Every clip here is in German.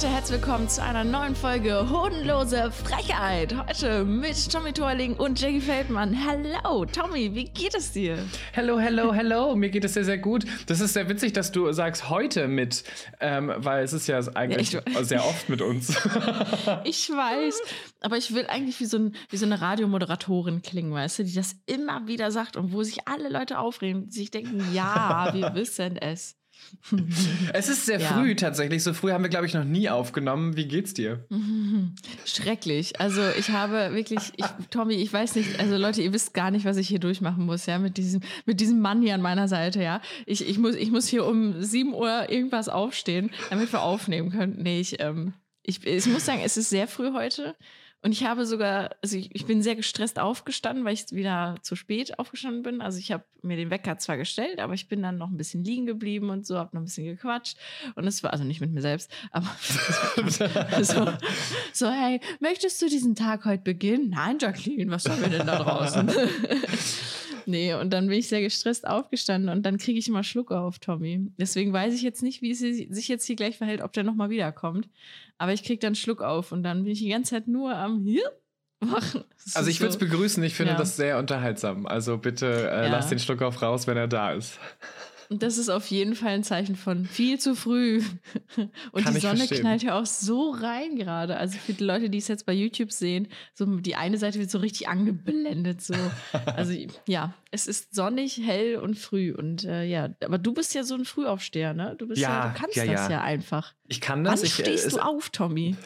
Leute, herzlich willkommen zu einer neuen Folge Hodenlose Frechheit. Heute mit Tommy Torling und Jackie Feldmann. Hallo, Tommy, wie geht es dir? Hello, hello, hello. Mir geht es sehr, sehr gut. Das ist sehr witzig, dass du sagst heute mit, ähm, weil es ist ja eigentlich Ja, sehr oft mit uns. Ich weiß, aber ich will eigentlich wie so, ein, wie so eine Radiomoderatorin klingen, weißt du, die das immer wieder sagt und wo sich alle Leute aufregen, die sich denken, ja, wir wissen es. Es ist sehr Ja. früh tatsächlich. So früh haben wir, glaube ich, noch nie aufgenommen. Wie geht's dir? Schrecklich. Also ich habe wirklich, ich, Tommy, ich weiß nicht, also Leute, ihr wisst gar nicht, was ich hier durchmachen muss, ja, mit diesem, mit diesem Mann hier an meiner Seite, ja. Ich, ich, muss, ich muss hier um 7 Uhr irgendwas aufstehen, damit wir aufnehmen können. Nee, ich, ähm, ich, ich muss sagen, es ist sehr früh heute. Und ich habe sogar, also ich, ich bin sehr gestresst aufgestanden, weil ich wieder zu spät aufgestanden bin. Also ich habe mir den Wecker zwar gestellt, aber ich bin dann noch ein bisschen liegen geblieben und so, habe noch ein bisschen gequatscht. Und es war, also nicht mit mir selbst, aber so, so, hey, möchtest du diesen Tag heute beginnen? Nein, Jacqueline, was haben wir denn da draußen? nee, und dann bin ich sehr gestresst aufgestanden und dann kriege ich immer Schluck auf, Tommy. Deswegen weiß ich jetzt nicht, wie es sich jetzt hier gleich verhält, ob der nochmal wiederkommt. Aber ich kriege dann Schluck auf und dann bin ich die ganze Zeit nur am hier machen. Also ich würde es begrüßen. Ich finde Ja. das sehr unterhaltsam. Also bitte äh, Ja. lass den Schluck auf raus, wenn er da ist. Und das ist auf jeden Fall ein Zeichen von viel zu früh. Und Kann die ich Sonne verstehen. knallt ja auch so rein gerade. Also für die Leute, die es jetzt bei YouTube sehen, so die eine Seite wird so richtig angeblendet. So. Also ja, es ist sonnig, hell und früh. Und äh, ja, aber du bist ja so ein Frühaufsteher, ne? Du bist ja, Ja, du kannst ja, das ja. ja einfach. Ich kann Wann das. ich, äh, stehst es- du auf, Tommy?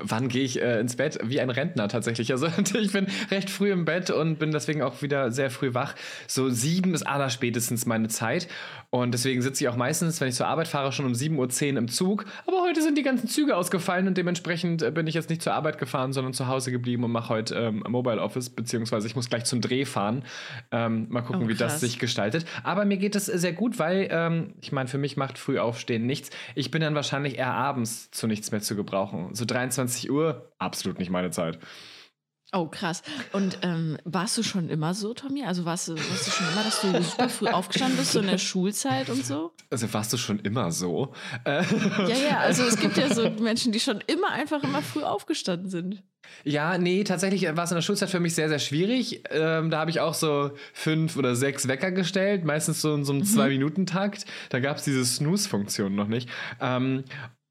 Wann gehe ich äh, ins Bett? Wie ein Rentner tatsächlich. Also ich bin recht früh im Bett und bin deswegen auch wieder sehr früh wach. So sieben ist aller spätestens meine Zeit. Und deswegen sitze ich auch meistens, wenn ich zur Arbeit fahre, schon um 7.10 Uhr im Zug. Aber heute sind die ganzen Züge ausgefallen und dementsprechend äh, bin ich jetzt nicht zur Arbeit gefahren, sondern zu Hause geblieben und mache heute ähm, Mobile Office, beziehungsweise ich muss gleich zum Dreh fahren. Ähm, mal gucken, Oh, wie das sich gestaltet. Aber mir geht es sehr gut, weil ähm, ich meine, für mich macht früh aufstehen nichts. Ich bin dann wahrscheinlich eher abends zu nichts mehr zu gebrauchen. So 23 Uhr, absolut nicht meine Zeit. Oh, krass. Und ähm, warst du schon immer so, Tommy? Also warst du, warst du schon immer, dass du super früh aufgestanden bist, so in der Schulzeit und so? Also warst du schon immer so? Äh, Ja, ja, also es gibt ja so Menschen, die schon immer einfach immer früh aufgestanden sind. ja, nee, tatsächlich war es in der Schulzeit für mich sehr, sehr schwierig. Ähm, da habe ich auch so fünf oder sechs Wecker gestellt, meistens so in so einem Zwei-Minuten-Takt. Da gab es diese Snooze-Funktion noch nicht. Ähm,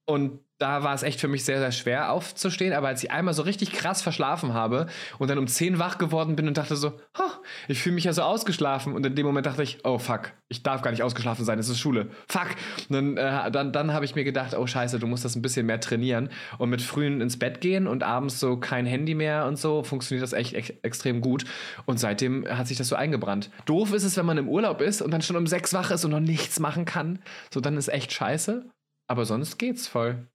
und da war es echt für mich sehr, sehr schwer aufzustehen. Aber als ich einmal so richtig krass verschlafen habe und dann um 10 wach geworden bin und dachte so, "Ha, ich fühle mich ja so ausgeschlafen. Und in dem Moment dachte ich, oh fuck, ich darf gar nicht ausgeschlafen sein, es ist Schule. Fuck. Und dann, äh, dann, dann habe ich mir gedacht, oh scheiße, du musst das ein bisschen mehr trainieren. Und mit frühen ins Bett gehen und abends so kein Handy mehr und so, funktioniert das echt ex extrem gut. Und seitdem hat sich das so eingebrannt. Doof ist es, wenn man im Urlaub ist und dann schon um sechs wach ist und noch nichts machen kann. So, dann ist echt scheiße. Aber sonst geht's voll.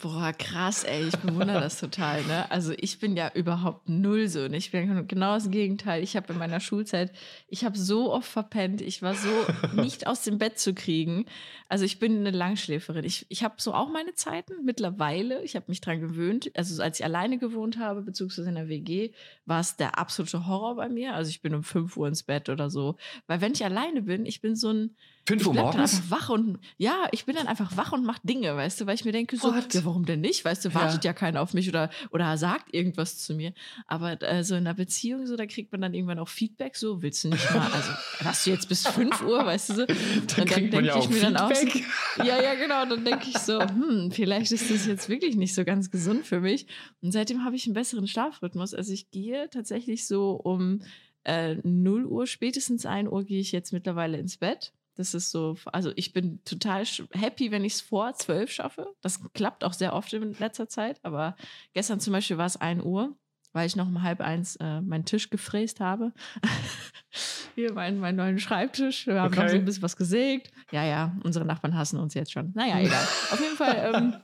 Boah, krass, ey, ich bewundere das total, ne? Also ich bin ja überhaupt null so. Ne? Ich bin genau das Gegenteil. Ich habe in meiner Schulzeit, ich habe so oft verpennt, ich war so nicht aus dem Bett zu kriegen. Also ich bin eine Langschläferin. Ich, ich habe so auch meine Zeiten mittlerweile. Ich habe mich dran gewöhnt. Also als ich alleine gewohnt habe, beziehungsweise in der WG, war es der absolute Horror bei mir. Also ich bin um 5 Uhr ins Bett oder so. Weil wenn ich alleine bin, ich bin so ein, Fünf ich Uhr bleib dann morgens? wach und ja, ich bin dann einfach wach und mach Dinge, weißt du, weil ich mir denke so, What? ja, warum denn nicht? Weißt du, wartet ja, keiner auf mich oder oder sagt irgendwas zu mir. Aber äh, so in einer Beziehung so, da kriegt man dann irgendwann auch Feedback. So willst du nicht mal, also hast du jetzt bis 5 Uhr, weißt du so? Dann kriegt man ja auch Feedback. so, ja, ja, genau. Dann denke ich so, hm, vielleicht ist das jetzt wirklich nicht so ganz gesund für mich. Und seitdem habe ich einen besseren Schlafrhythmus. Also ich gehe tatsächlich so um äh, 0 Uhr, spätestens 1 Uhr gehe ich jetzt mittlerweile ins Bett. Das ist so, also ich bin total happy, wenn ich es vor 12 schaffe. Das klappt auch sehr oft in letzter Zeit. Aber gestern zum Beispiel war es 1 Uhr, weil ich noch um halb eins äh, meinen Tisch gefräst habe. Hier meinen meinen neuen Schreibtisch. Wir haben noch Okay. so ein bisschen was gesägt. Ja, ja, unsere Nachbarn hassen uns jetzt schon. Naja, egal. Auf jeden Fall ähm,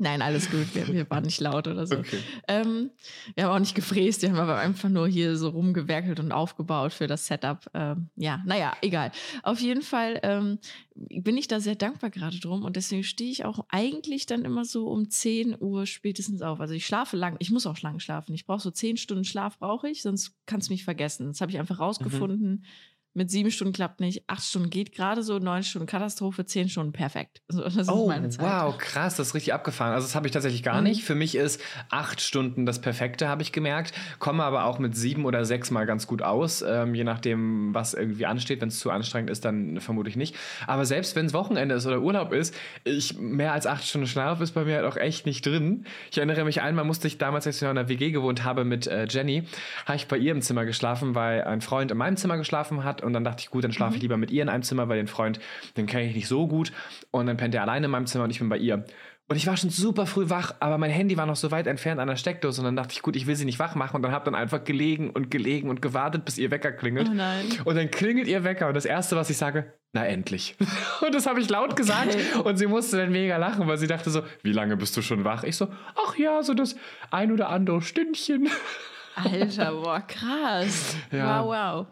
Nein, alles gut. Wir, wir waren nicht laut oder so. Okay. Ähm, wir haben auch nicht gefräst, wir haben aber einfach nur hier so rumgewerkelt und aufgebaut für das Setup. Ähm, ja, naja, egal. Auf jeden Fall ähm, bin ich da sehr dankbar gerade drum und deswegen stehe ich auch eigentlich dann immer so um 10 Uhr spätestens auf. Also ich schlafe lang, ich muss auch lang schlafen. Ich brauche so 10 Stunden Schlaf, brauche ich, sonst kannst du mich vergessen. Das habe ich einfach rausgefunden. Mhm mit sieben Stunden klappt nicht, acht Stunden geht gerade so, neun Stunden Katastrophe, zehn Stunden perfekt. So, oh, wow, krass, das ist richtig abgefahren. Also das habe ich tatsächlich gar mhm. nicht. Für mich ist acht Stunden das Perfekte, habe ich gemerkt. Komme aber auch mit sieben oder sechs mal ganz gut aus, ähm, je nachdem, was irgendwie ansteht. Wenn es zu anstrengend ist, dann vermutlich nicht. Aber selbst wenn es Wochenende ist oder Urlaub ist, ich mehr als acht Stunden Schlaf ist bei mir halt auch echt nicht drin. Ich erinnere mich einmal, musste ich damals, als ich noch in der WG gewohnt habe mit äh, Jenny, habe ich bei ihr im Zimmer geschlafen, weil ein Freund in meinem Zimmer geschlafen hat und dann dachte ich, gut, dann schlafe mhm. ich lieber mit ihr in einem Zimmer, weil den Freund, den kenne ich nicht so gut. Und dann pennt er alleine in meinem Zimmer und ich bin bei ihr. Und ich war schon super früh wach, aber mein Handy war noch so weit entfernt an der Steckdose und dann dachte ich, gut, ich will sie nicht wach machen und dann habe dann einfach gelegen und gelegen und gewartet, bis ihr Wecker klingelt. Oh nein. Und dann klingelt ihr Wecker und das erste, was ich sage, na endlich. Und das habe ich laut gesagt okay. und sie musste dann mega lachen, weil sie dachte so, wie lange bist du schon wach? Ich so, ach ja, so das ein oder andere Stündchen. Alter, boah, krass. Ja. Wow, wow.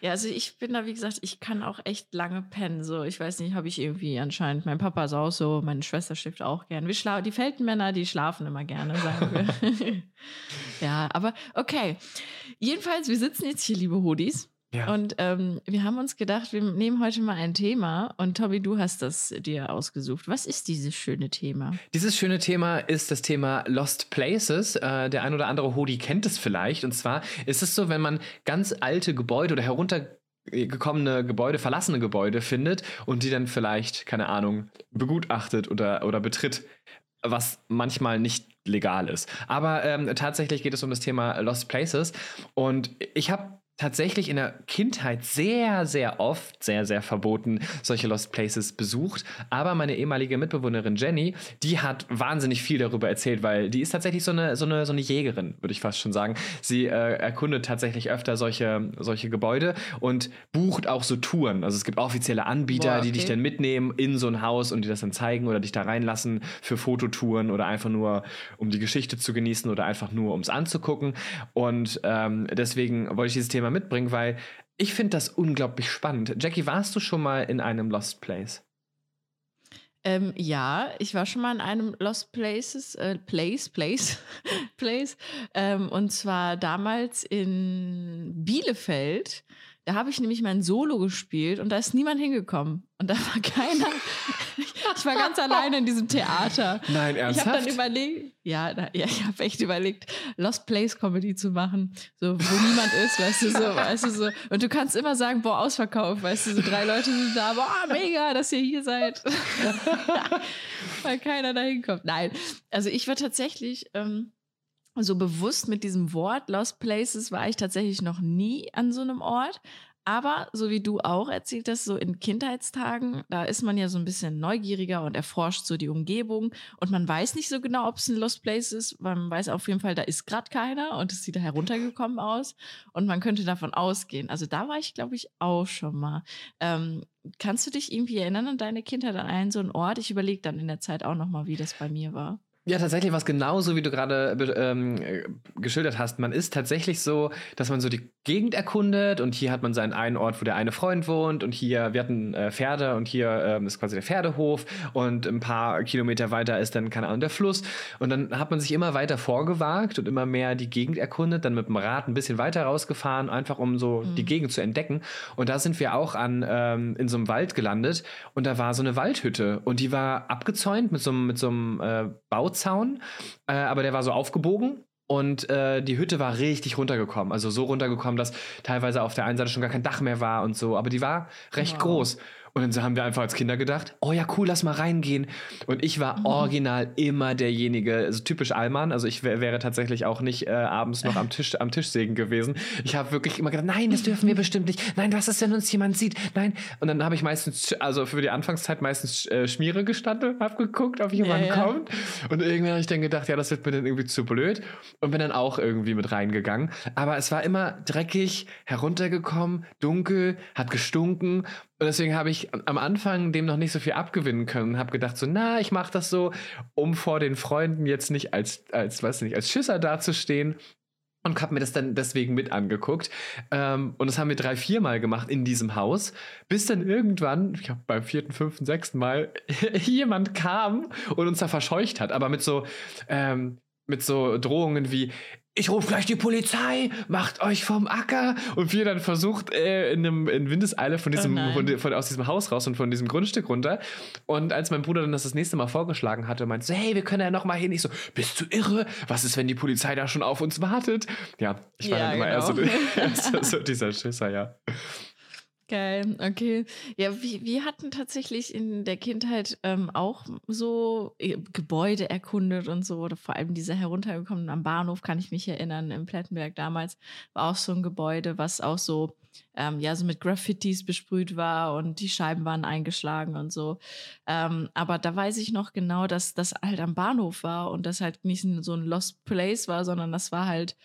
Ja, also ich bin da, wie gesagt, ich kann auch echt lange pennen. So, ich weiß nicht, habe ich irgendwie anscheinend. Mein Papa ist auch so, meine Schwester schläft auch gern. Wir schla die Feldenmänner, die schlafen immer gerne, sagen wir. ja, aber okay. Jedenfalls, wir sitzen jetzt hier, liebe Hodis. Ja. Und ähm, wir haben uns gedacht, wir nehmen heute mal ein Thema und Tobi, du hast das dir ausgesucht. Was ist dieses schöne Thema? Dieses schöne Thema ist das Thema Lost Places. Äh, der ein oder andere Hodi kennt es vielleicht. Und zwar ist es so, wenn man ganz alte Gebäude oder heruntergekommene Gebäude, verlassene Gebäude findet und die dann vielleicht, keine Ahnung, begutachtet oder, oder betritt, was manchmal nicht legal ist. Aber ähm, tatsächlich geht es um das Thema Lost Places. Und ich habe tatsächlich in der Kindheit sehr, sehr oft, sehr, sehr verboten solche Lost Places besucht. Aber meine ehemalige Mitbewohnerin Jenny, die hat wahnsinnig viel darüber erzählt, weil die ist tatsächlich so eine, so eine, so eine Jägerin, würde ich fast schon sagen. Sie äh, erkundet tatsächlich öfter solche, solche Gebäude und bucht auch so Touren. Also es gibt offizielle Anbieter, Boah, okay. die dich dann mitnehmen in so ein Haus und die das dann zeigen oder dich da reinlassen für Fototouren oder einfach nur, um die Geschichte zu genießen oder einfach nur, um es anzugucken. Und ähm, deswegen wollte ich dieses Thema Thema mitbringen, weil ich finde das unglaublich spannend. Jackie, warst du schon mal in einem Lost Place? Ähm, ja, ich war schon mal in einem Lost Places, äh, Place, Place, Place. Ähm, und zwar damals in Bielefeld. Da habe ich nämlich mein Solo gespielt und da ist niemand hingekommen. Und da war keiner. ich war ganz alleine in diesem Theater. Nein, ernsthaft? Ich habe dann überlegt, ja, da, ja ich habe echt überlegt, Lost Place Comedy zu machen, so wo niemand ist, weißt du so, weißt du so. Und du kannst immer sagen, boah, Ausverkauf, weißt du, so drei Leute sind da, boah, mega, dass ihr hier seid, weil keiner da hinkommt. Nein, also ich war tatsächlich ähm, so bewusst mit diesem Wort Lost Places war ich tatsächlich noch nie an so einem Ort. Aber so wie du auch erzählt hast, so in Kindheitstagen, da ist man ja so ein bisschen neugieriger und erforscht so die Umgebung. Und man weiß nicht so genau, ob es ein Lost Place ist, weil man weiß auf jeden Fall, da ist gerade keiner und es sieht da heruntergekommen aus. Und man könnte davon ausgehen. Also da war ich, glaube ich, auch schon mal. Ähm, kannst du dich irgendwie erinnern an deine Kindheit an einen so einen Ort? Ich überlege dann in der Zeit auch nochmal, wie das bei mir war. Ja, tatsächlich war es genauso, wie du gerade ähm, geschildert hast. Man ist tatsächlich so, dass man so die Gegend erkundet und hier hat man seinen einen Ort, wo der eine Freund wohnt und hier, wir hatten äh, Pferde und hier ähm, ist quasi der Pferdehof und ein paar Kilometer weiter ist dann, keine Ahnung, der Fluss. Und dann hat man sich immer weiter vorgewagt und immer mehr die Gegend erkundet, dann mit dem Rad ein bisschen weiter rausgefahren, einfach um so mhm. die Gegend zu entdecken. Und da sind wir auch an, ähm, in so einem Wald gelandet und da war so eine Waldhütte und die war abgezäunt mit so, mit so einem äh, Bau Bauzaun, äh, aber der war so aufgebogen. Und äh, die Hütte war richtig runtergekommen. Also so runtergekommen, dass teilweise auf der einen Seite schon gar kein Dach mehr war und so. Aber die war recht wow. groß. Und dann haben wir einfach als Kinder gedacht, oh ja, cool, lass mal reingehen. Und ich war mhm. original immer derjenige, also typisch Allmann, also ich wär, wäre tatsächlich auch nicht äh, abends noch am Tisch am Tischsägen gewesen. Ich habe wirklich immer gedacht, nein, das dürfen wir bestimmt nicht. Nein, was ist, wenn uns jemand sieht? Nein. Und dann habe ich meistens, also für die Anfangszeit meistens äh, Schmiere gestanden, habe geguckt, ob jemand ja, ja. kommt. Und irgendwann habe ich dann gedacht, ja, das wird mir dann irgendwie zu blöd. Und bin dann auch irgendwie mit reingegangen. Aber es war immer dreckig, heruntergekommen, dunkel, hat gestunken. Und deswegen habe ich am Anfang dem noch nicht so viel abgewinnen können und habe gedacht so, na, ich mache das so, um vor den Freunden jetzt nicht als, als, weiß nicht, als Schisser dazustehen, und habe mir das dann deswegen mit angeguckt. Ähm, und das haben wir drei, vier Mal gemacht in diesem Haus, bis dann irgendwann, ich glaube beim vierten, fünften, sechsten Mal, jemand kam und uns da verscheucht hat, aber mit so, ähm, mit so Drohungen wie, ich rufe gleich die Polizei, macht euch vom Acker. Und wir dann versucht, äh, in, einem, in Windeseile von diesem, Oh von, von, aus diesem Haus raus und von diesem Grundstück runter. Und als mein Bruder dann das das nächste Mal vorgeschlagen hatte, meinte so, hey, wir können ja noch mal hin. Ich so, bist du irre? Was ist, wenn die Polizei da schon auf uns wartet? Ja, ich war Ja, dann immer genau. eher so, so dieser Schisser, ja. Geil, okay. Ja, wir, hatten tatsächlich in der Kindheit ähm, auch so äh, Gebäude erkundet und so, oder vor allem diese heruntergekommenen am Bahnhof, kann ich mich erinnern, im Plettenberg damals war auch so ein Gebäude, was auch so, ähm, ja, so mit Graffitis besprüht war und die Scheiben waren eingeschlagen und so. Ähm, aber da weiß ich noch genau, dass das halt am Bahnhof war und das halt nicht so ein Lost Place war, sondern das war halt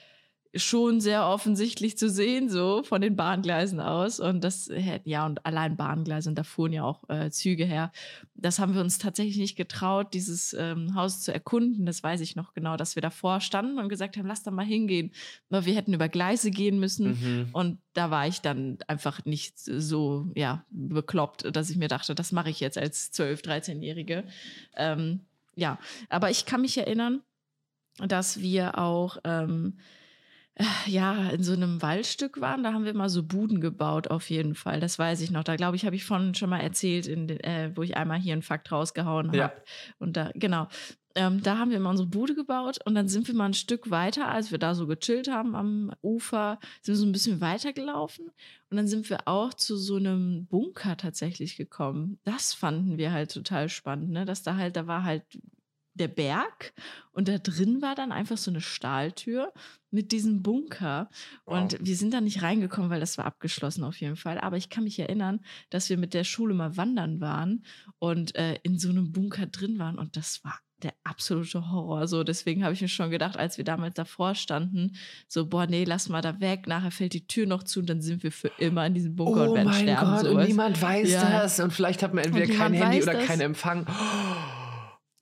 schon sehr offensichtlich zu sehen, so von den Bahngleisen aus. Und das, hätte- ja, und allein Bahngleise, und da fuhren ja auch äh, Züge her. Das haben wir uns tatsächlich nicht getraut, dieses ähm, Haus zu erkunden. Das weiß ich noch genau, dass wir davor standen und gesagt haben, lass da mal hingehen. Weil wir hätten über Gleise gehen müssen. Mhm. Und da war ich dann einfach nicht so, ja, bekloppt, dass ich mir dachte, das mache ich jetzt als 12-, 13-Jährige. Ähm, ja, aber ich kann mich erinnern, dass wir auch ähm, äh, ja in so einem Waldstück waren. Da haben wir mal so Buden gebaut, auf jeden Fall. Das weiß ich noch. Da glaube ich, habe ich von schon mal erzählt, in äh, wo ich einmal hier einen Fakt rausgehauen habe. Ja. Und da, genau. Ähm, da haben wir mal unsere Bude gebaut und dann sind wir mal ein Stück weiter, als wir da so gechillt haben am Ufer, sind wir so ein bisschen weiter gelaufen und dann sind wir auch zu so einem Bunker tatsächlich gekommen. Das fanden wir halt total spannend, ne? Dass da halt, da war halt der Berg und da drin war dann einfach so eine Stahltür mit diesem Bunker. Und wir sind da nicht reingekommen, weil das war abgeschlossen auf jeden Fall. Aber ich kann mich erinnern, dass wir mit der Schule mal wandern waren und äh, in so einem Bunker drin waren und das war der absolute Horror. So, deswegen habe ich mir schon gedacht, als wir damals davor standen, so, boah, nee, lass mal da weg, nachher fällt die Tür noch zu und dann sind wir für immer in diesem Bunker und Oh werden mein sterben. Gott, und sowas. niemand weiß Ja. das. Und vielleicht hat man entweder Und kein Handy oder das. keinen Empfang.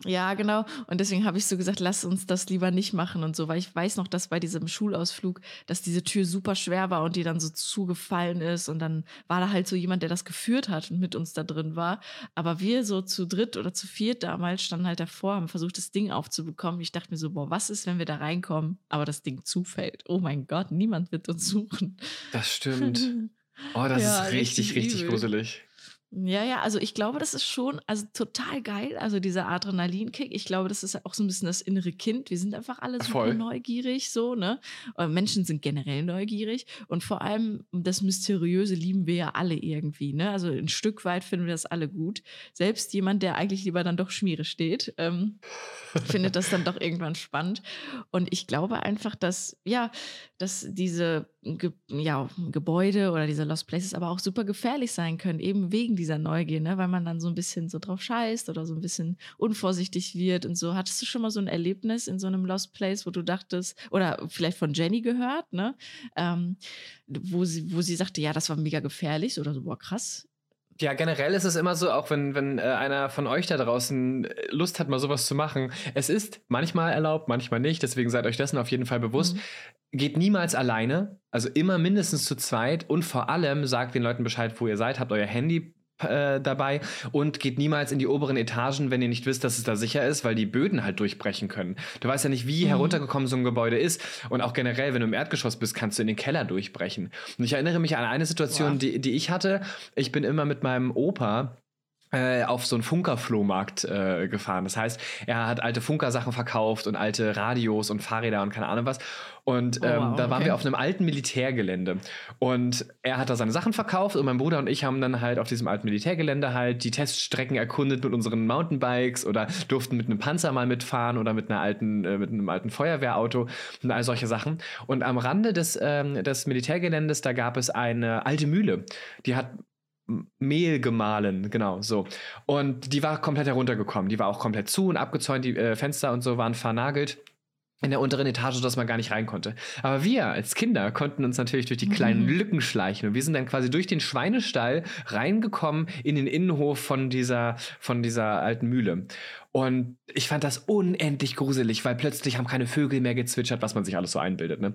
Ja, genau. Und deswegen habe ich so gesagt, lass uns das lieber nicht machen und so, weil ich weiß noch, dass bei diesem Schulausflug, dass diese Tür super schwer war und die dann so zugefallen ist und dann war da halt so jemand, der das geführt hat und mit uns da drin war. Aber wir so zu dritt oder zu viert damals standen halt davor, haben versucht, das Ding aufzubekommen. Ich dachte mir so, boah, was ist, wenn wir da reinkommen, aber das Ding zufällt? Oh mein Gott, niemand wird uns suchen. Das stimmt. Oh, das Ja, ist richtig, richtig richtig gruselig. Ja, ja, also ich glaube, das ist schon also total geil, also dieser Adrenalinkick. Ich glaube, das ist auch so ein bisschen das innere Kind. Wir sind einfach alle super Voll. neugierig, so, ne? Äh, Menschen sind generell neugierig und vor allem das Mysteriöse lieben wir ja alle irgendwie, ne? Also ein Stück weit finden wir das alle gut. Selbst jemand, der eigentlich lieber dann doch Schmiere steht, ähm, findet das dann doch irgendwann spannend. Und ich glaube einfach, dass, ja, dass diese Ge ja, Gebäude oder diese Lost Places aber auch super gefährlich sein können, eben wegen dieser Neugier, ne? weil man dann so ein bisschen so drauf scheißt oder so ein bisschen unvorsichtig wird und so. Hattest du schon mal so ein Erlebnis in so einem Lost Place, wo du dachtest, oder vielleicht von Jenny gehört, ne? Ähm, wo, sie, wo sie sagte, ja, das war mega gefährlich oder so, boah, krass. Ja, generell ist es immer so, auch wenn, wenn äh, einer von euch da draußen äh, Lust hat, mal sowas zu machen. Es ist manchmal erlaubt, manchmal nicht. Deswegen seid euch dessen auf jeden Fall bewusst. Mhm. Geht niemals alleine, also immer mindestens zu zweit und vor allem sagt den Leuten Bescheid, wo ihr seid, habt euer Handy äh, dabei und geht niemals in die oberen Etagen, wenn ihr nicht wisst, dass es da sicher ist, weil die Böden halt durchbrechen können. Du weißt ja nicht, wie Mhm. heruntergekommen so ein Gebäude ist und auch generell, wenn du im Erdgeschoss bist, kannst du in den Keller durchbrechen. Und ich erinnere mich an eine Situation, die, die ich hatte. Ich bin immer mit meinem Opa auf so einen Funkerflohmarkt äh, gefahren. Das heißt, er hat alte Funkersachen verkauft und alte Radios und Fahrräder und keine Ahnung was. Und Oh, ähm, wow, da waren okay. wir auf einem alten Militärgelände. Und er hat da seine Sachen verkauft und mein Bruder und ich haben dann halt auf diesem alten Militärgelände halt die Teststrecken erkundet mit unseren Mountainbikes oder durften mit einem Panzer mal mitfahren oder mit einer alten, äh, mit einem alten Feuerwehrauto und all solche Sachen. Und am Rande des, ähm, des Militärgeländes, da gab es eine alte Mühle. Die hat Mehl gemahlen, genau, so. Und die war komplett heruntergekommen. Die war auch komplett zu und abgezäunt, die äh, Fenster und so waren vernagelt. in der unteren Etage, sodass man gar nicht rein konnte. Aber wir als Kinder konnten uns natürlich durch die kleinen Mhm. Lücken schleichen und wir sind dann quasi durch den Schweinestall reingekommen in den Innenhof von dieser, von dieser alten Mühle. Und ich fand das unendlich gruselig, weil plötzlich haben keine Vögel mehr gezwitschert, was man sich alles so einbildet. Ne?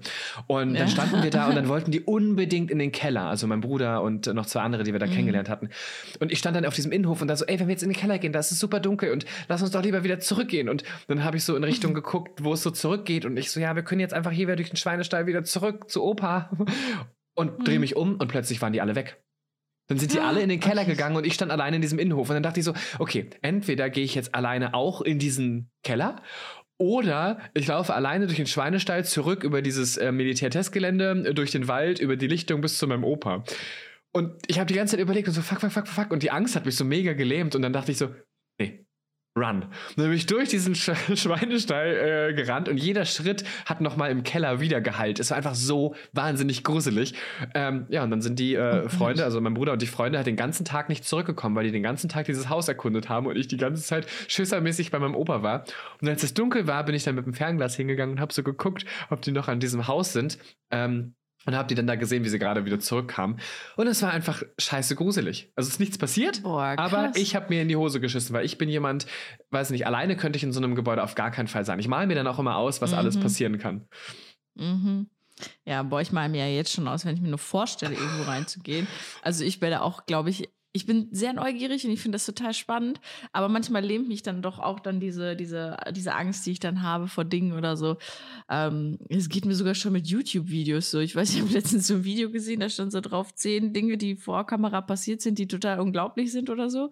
Und Ja. dann standen wir da und dann wollten die unbedingt in den Keller, also mein Bruder und noch zwei andere, die wir da Mhm. kennengelernt hatten. Und ich stand dann auf diesem Innenhof und da so, ey, wenn wir jetzt in den Keller gehen, da ist es super dunkel und lass uns doch lieber wieder zurückgehen. Und dann habe ich so in Richtung geguckt, wo es so zurückgeht und ich so, ja, wir können jetzt einfach hier wieder durch den Schweinestall wieder zurück zu Opa und drehe Mhm. mich um und plötzlich waren die alle weg. Dann sind die alle in den Keller Okay. gegangen und ich stand alleine in diesem Innenhof. Und dann dachte ich so, okay, entweder gehe ich jetzt alleine auch in diesen Keller oder ich laufe alleine durch den Schweinestall zurück über dieses äh, Militärtestgelände, äh, durch den Wald, über die Lichtung bis zu meinem Opa. Und ich habe die ganze Zeit überlegt und so, fuck, fuck, fuck, fuck. Und die Angst hat mich so mega gelähmt. Und dann dachte ich so, nee, run. Und dann bin ich durch diesen Sch Schweinestall äh, gerannt und jeder Schritt hat nochmal im Keller wieder geheilt. Es war einfach so wahnsinnig gruselig. Ähm, ja, und dann sind die äh, Oh Freunde, also mein Bruder und die Freunde, halt den ganzen Tag nicht zurückgekommen, weil die den ganzen Tag dieses Haus erkundet haben und ich die ganze Zeit schissermäßig bei meinem Opa war. Und als es dunkel war, bin ich dann mit dem Fernglas hingegangen und habe so geguckt, ob die noch an diesem Haus sind. Ähm, und habe die dann da gesehen, wie sie gerade wieder zurückkamen. Und es war einfach scheiße gruselig. Also es ist nichts passiert, Boah, aber ich habe mir in die Hose geschissen, weil ich bin jemand, weiß nicht, alleine könnte ich in so einem Gebäude auf gar keinen Fall sein. Ich male mir dann auch immer aus, was alles Mhm. passieren kann. Mhm. Ja, boah, ich male mir ja jetzt schon aus, wenn ich mir nur vorstelle, irgendwo reinzugehen. Also ich werde auch, glaube ich, ich bin sehr neugierig und ich finde das total spannend, aber manchmal lähmt mich dann doch auch dann diese, diese, diese Angst, die ich dann habe vor Dingen oder so. Ähm, es geht mir sogar schon mit YouTube-Videos so. Ich weiß, ich habe letztens so ein Video gesehen, da stand so drauf, zehn Dinge, die vor Kamera passiert sind, die total unglaublich sind oder so.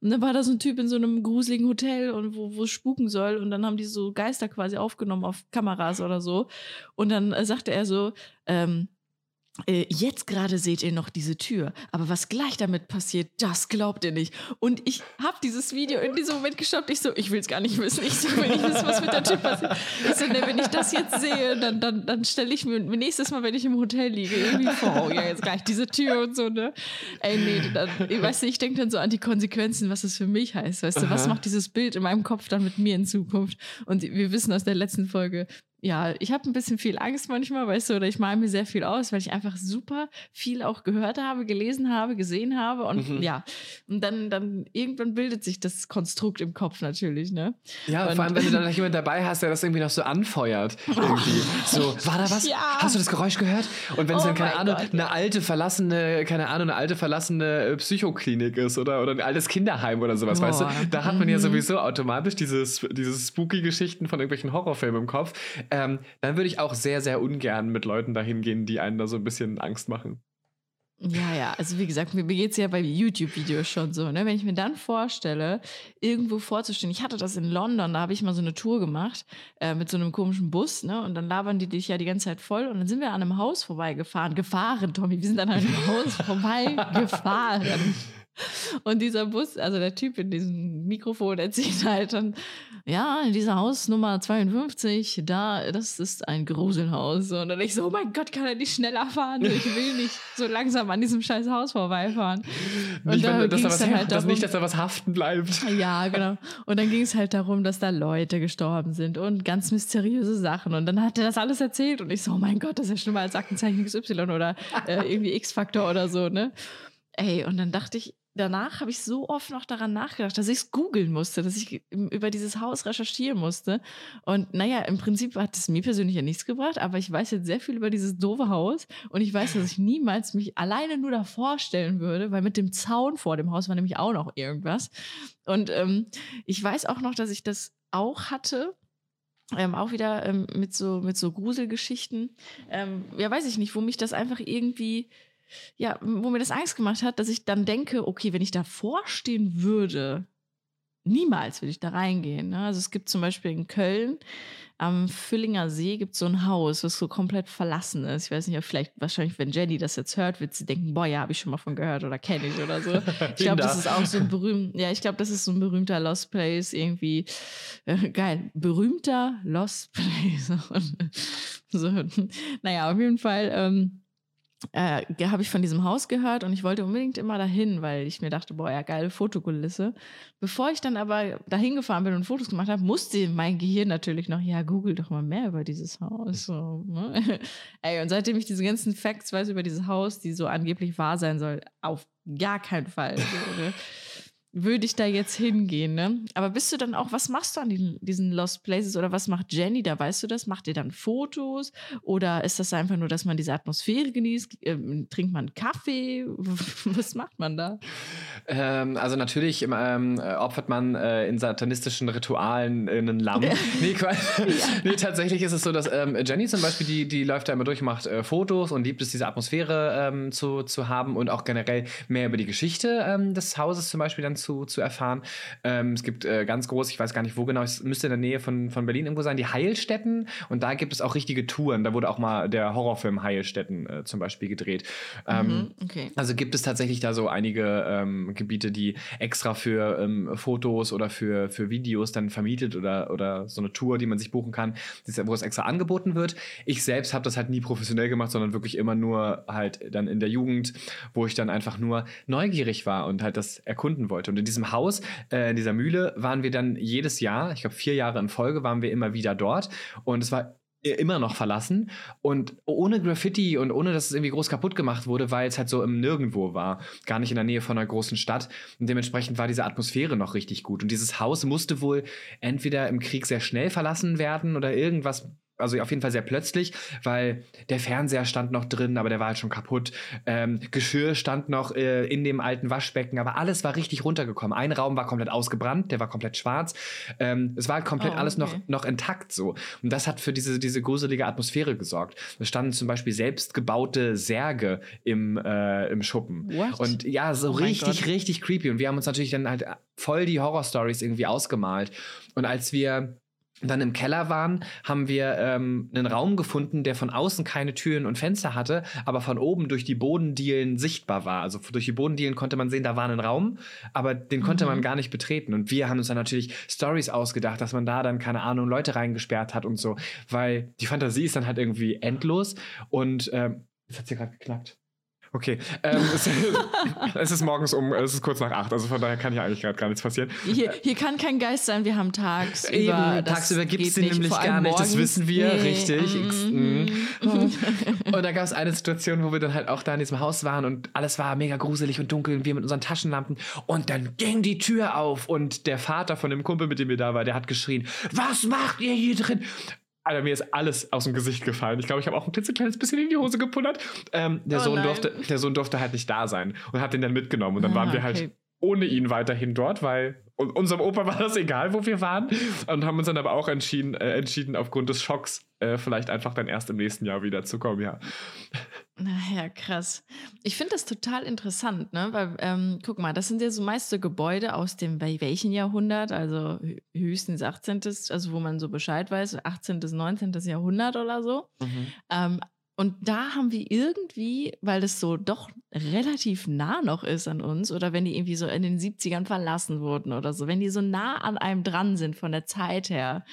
Und dann war da so ein Typ in so einem gruseligen Hotel und wo, wo es spuken soll. Und dann haben die so Geister quasi aufgenommen auf Kameras oder so. Und dann äh, sagte er so, ähm, äh, jetzt gerade seht ihr noch diese Tür, aber was gleich damit passiert, das glaubt ihr nicht. Und ich habe dieses Video in diesem Moment gestoppt. Ich so, ich will es gar nicht wissen. Ich so, will nicht wissen, was mit der Tür passiert. Ich so, ne, wenn ich das jetzt sehe, dann, dann, dann stelle ich mir nächstes Mal, wenn ich im Hotel liege, irgendwie vor, oh ja, jetzt gleich diese Tür und so, ne? Ey, nee, dann, ich weiß nicht, ich denke dann so an die Konsequenzen, was das für mich heißt. Weißt du, was macht dieses Bild in meinem Kopf dann mit mir in Zukunft? Und wir wissen aus der letzten Folge, ja, ich habe ein bisschen viel Angst manchmal, weißt du, oder ich male mir sehr viel aus, weil ich einfach super viel auch gehört habe, gelesen habe, gesehen habe und Mhm. ja, und dann, dann irgendwann bildet sich das Konstrukt im Kopf natürlich, ne? Ja, Und- vor allem, wenn du dann noch jemand dabei hast, der das irgendwie noch so anfeuert. Irgendwie. So, war da was? Ja. Hast du das Geräusch gehört? Und wenn es Oh dann, keine Ahnung, Gott, eine alte, verlassene, keine Ahnung, eine alte, verlassene äh, Psychoklinik ist oder, oder ein altes Kinderheim oder sowas, Boah. weißt du? Da hat man ja Mhm. sowieso automatisch dieses, diese spooky-Geschichten von irgendwelchen Horrorfilmen im Kopf. Ähm, dann würde ich auch sehr, sehr ungern mit Leuten dahin gehen, die einen da so ein bisschen Angst machen. Ja, ja, also wie gesagt, mir geht es ja bei YouTube-Videos schon so, ne? Wenn ich mir dann vorstelle, irgendwo vorzustehen, ich hatte das in London, da habe ich mal so eine Tour gemacht äh, mit so einem komischen Bus, ne? Und dann labern die dich ja die ganze Zeit voll und dann sind wir an einem Haus vorbeigefahren, gefahren, Tommy, wir sind an einem Haus vorbeigefahren. Und dieser Bus, also der Typ in diesem Mikrofon erzählt halt dann, ja, in dieser Hausnummer 52, da, das ist ein Gruselhaus. Und dann ich so, oh mein Gott, kann er nicht schneller fahren? Ich will nicht so langsam an diesem scheiß Haus vorbeifahren. Und Nicht, da wenn, dass da was, halt dass darum, nicht, dass da was haften bleibt. ja, genau. Und dann ging es halt darum, dass da Leute gestorben sind und ganz mysteriöse Sachen. Und dann hat er das alles erzählt und ich so, oh mein Gott, das ist ja schlimmer als Aktenzeichen XY oder äh, irgendwie X-Faktor oder so, ne? Ey, und dann dachte ich, danach habe ich so oft noch daran nachgedacht, dass ich es googeln musste, dass ich über dieses Haus recherchieren musste. Und naja, im Prinzip hat es mir persönlich ja nichts gebracht, aber ich weiß jetzt sehr viel über dieses doofe Haus und ich weiß, dass ich niemals mich alleine nur davor stellen würde, weil mit dem Zaun vor dem Haus war nämlich auch noch irgendwas. Und ähm, ich weiß auch noch, dass ich das auch hatte. Ähm, auch wieder ähm, mit so mit so Gruselgeschichten. Ähm, ja, weiß ich nicht, wo mich das einfach irgendwie ja, wo mir das Angst gemacht hat, dass ich dann denke, okay, wenn ich davor stehen würde, niemals würde ich da reingehen. Ne? Also es gibt zum Beispiel in Köln am Füllinger See gibt so ein Haus, was so komplett verlassen ist. Ich weiß nicht, ob vielleicht, wahrscheinlich, wenn Jenny das jetzt hört, wird sie denken, boah, ja, habe ich schon mal von gehört oder kenne ich oder so. Ich glaube, das ist auch so ein berühmt, ja, ich glaube, das ist so ein berühmter Lost Place irgendwie. Äh, geil, berühmter Lost Place. so, naja, auf jeden Fall. Ähm, äh, habe ich von diesem Haus gehört und ich wollte unbedingt immer dahin, weil ich mir dachte, boah, ja, geile Fotokulisse. Bevor ich dann aber dahin gefahren bin und Fotos gemacht habe, musste mein Gehirn natürlich noch, ja, google doch mal mehr über dieses Haus. So, ne? Ey, und seitdem ich diese ganzen Facts weiß über dieses Haus, die so angeblich wahr sein soll, auf gar keinen Fall. So, ne? Würde ich da jetzt hingehen, ne? Aber bist du dann auch, was machst du an den, diesen Lost Places oder was macht Jenny da? Weißt du das? Macht ihr dann Fotos oder ist das einfach nur, dass man diese Atmosphäre genießt? Ähm, trinkt man Kaffee? was macht man da? Ähm, also natürlich ähm, opfert man äh, in satanistischen Ritualen in einen Lamm. nee, ja. nee, tatsächlich ist es so, dass ähm, Jenny zum Beispiel, die, die läuft da immer durch, macht äh, Fotos und liebt es, diese Atmosphäre ähm, zu, zu haben und auch generell mehr über die Geschichte ähm, des Hauses zum Beispiel dann zu, zu erfahren. Ähm, es gibt äh, ganz groß, ich weiß gar nicht wo genau, es müsste in der Nähe von, von Berlin irgendwo sein, die Heilstätten. Und da gibt es auch richtige Touren. Da wurde auch mal der Horrorfilm Heilstätten äh, zum Beispiel gedreht. Ähm, mhm, okay. Also gibt es tatsächlich da so einige ähm, Gebiete, die extra für ähm, Fotos oder für, für Videos dann vermietet oder, oder so eine Tour, die man sich buchen kann, wo es extra angeboten wird. Ich selbst habe das halt nie professionell gemacht, sondern wirklich immer nur halt dann in der Jugend, wo ich dann einfach nur neugierig war und halt das erkunden wollte. Und in diesem Haus, äh, in dieser Mühle, waren wir dann jedes Jahr, ich glaube vier Jahre in Folge, waren wir immer wieder dort. Und es war immer noch verlassen. Und ohne Graffiti und ohne dass es irgendwie groß kaputt gemacht wurde, weil es halt so im Nirgendwo war, gar nicht in der Nähe von einer großen Stadt. Und dementsprechend war diese Atmosphäre noch richtig gut. Und dieses Haus musste wohl entweder im Krieg sehr schnell verlassen werden oder irgendwas also auf jeden Fall sehr plötzlich, weil der Fernseher stand noch drin, aber der war halt schon kaputt. Ähm, Geschirr stand noch äh, in dem alten Waschbecken, aber alles war richtig runtergekommen. Ein Raum war komplett ausgebrannt, der war komplett schwarz. Ähm, es war halt komplett oh, okay. alles noch, noch intakt so. Und das hat für diese, diese gruselige Atmosphäre gesorgt. Es standen zum Beispiel selbstgebaute Särge im, äh, im Schuppen. What? Und ja, so oh richtig, richtig creepy. Und wir haben uns natürlich dann halt voll die Horror-Stories irgendwie ausgemalt. Und als wir dann im Keller waren, haben wir ähm, einen Raum gefunden, der von außen keine Türen und Fenster hatte, aber von oben durch die Bodendielen sichtbar war. Also durch die Bodendielen konnte man sehen, da war ein Raum, aber den konnte mhm. man gar nicht betreten. Und wir haben uns dann natürlich Stories ausgedacht, dass man da dann, keine Ahnung, Leute reingesperrt hat und so, weil die Fantasie ist dann halt irgendwie endlos. Und ähm, jetzt hat sie gerade geknackt. Okay. Ähm, es, es, ist morgens um, es ist kurz nach acht, also von daher kann hier eigentlich gerade gar nichts passieren. Hier, hier, kann kein Geist sein, wir haben tagsüber. Eben, tagsüber gibt es den nämlich gar nicht, das wissen wir, nee. richtig. Mm -hmm. und da gab es eine Situation, wo wir dann halt auch da in diesem Haus waren und alles war mega gruselig und dunkel und wir mit unseren Taschenlampen und dann ging die Tür auf und der Vater von dem Kumpel, mit dem wir da waren, der hat geschrien, was macht ihr hier drin? Alter, mir ist alles aus dem Gesicht gefallen. Ich glaube, ich habe auch ein klitzekleines bisschen in die Hose gepullert. Ähm, der, oh Sohn durfte, der Sohn durfte halt nicht da sein und hat den dann mitgenommen. Und dann ah, waren wir halt okay. Ohne ihn weiterhin dort, weil unserem Opa war das egal, wo wir waren. Und haben uns dann aber auch entschieden, äh, entschieden aufgrund des Schocks, äh, vielleicht einfach dann erst im nächsten Jahr wiederzukommen, ja. Naja, krass. Ich finde das total interessant, ne? Weil, ähm, guck mal, das sind ja so meiste Gebäude aus dem, bei welchen Jahrhundert? Also höchstens 18., also wo man so Bescheid weiß, 18. bis 19. Jahrhundert oder so. Mhm. Ähm, und da haben wir irgendwie, weil das so doch relativ nah noch ist an uns, oder wenn die irgendwie so in den 70ern verlassen wurden oder so, wenn die so nah an einem dran sind von der Zeit her,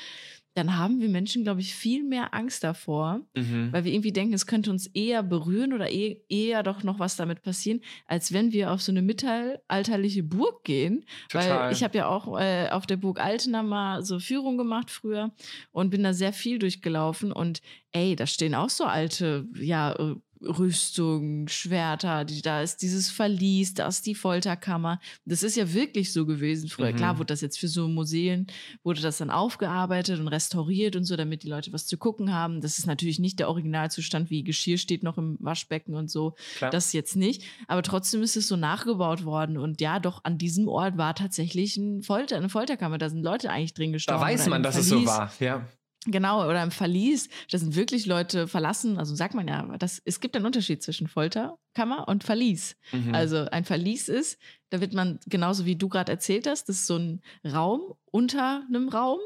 dann haben wir Menschen, glaube ich, viel mehr Angst davor, mhm. weil wir irgendwie denken, es könnte uns eher berühren oder eh, eher doch noch was damit passieren, als wenn wir auf so eine mittelalterliche Burg gehen. Total. Weil ich habe ja auch äh, auf der Burg Altena mal so Führung gemacht früher und bin da sehr viel durchgelaufen und ey, da stehen auch so alte, ja, äh, Rüstung, Schwerter, die, da ist dieses Verlies, da ist die Folterkammer. Das ist ja wirklich so gewesen früher. Mhm. Klar wurde das jetzt für so Museen, wurde das dann aufgearbeitet und restauriert und so, damit die Leute was zu gucken haben. Das ist natürlich nicht der Originalzustand, wie Geschirr steht noch im Waschbecken und so. Klar. Das jetzt nicht. Aber trotzdem ist es so nachgebaut worden. Und ja, doch an diesem Ort war tatsächlich ein Folter, eine Folterkammer. Da sind Leute eigentlich drin gestorben. Da weiß man, dass Verlies. es so war, ja. Genau, oder im Verlies, da sind wirklich Leute verlassen, also sagt man ja, das, es gibt einen Unterschied zwischen Folterkammer und Verlies. Mhm. Also ein Verlies ist, da wird man, genauso wie du gerade erzählt hast, das ist so ein Raum unter einem Raum,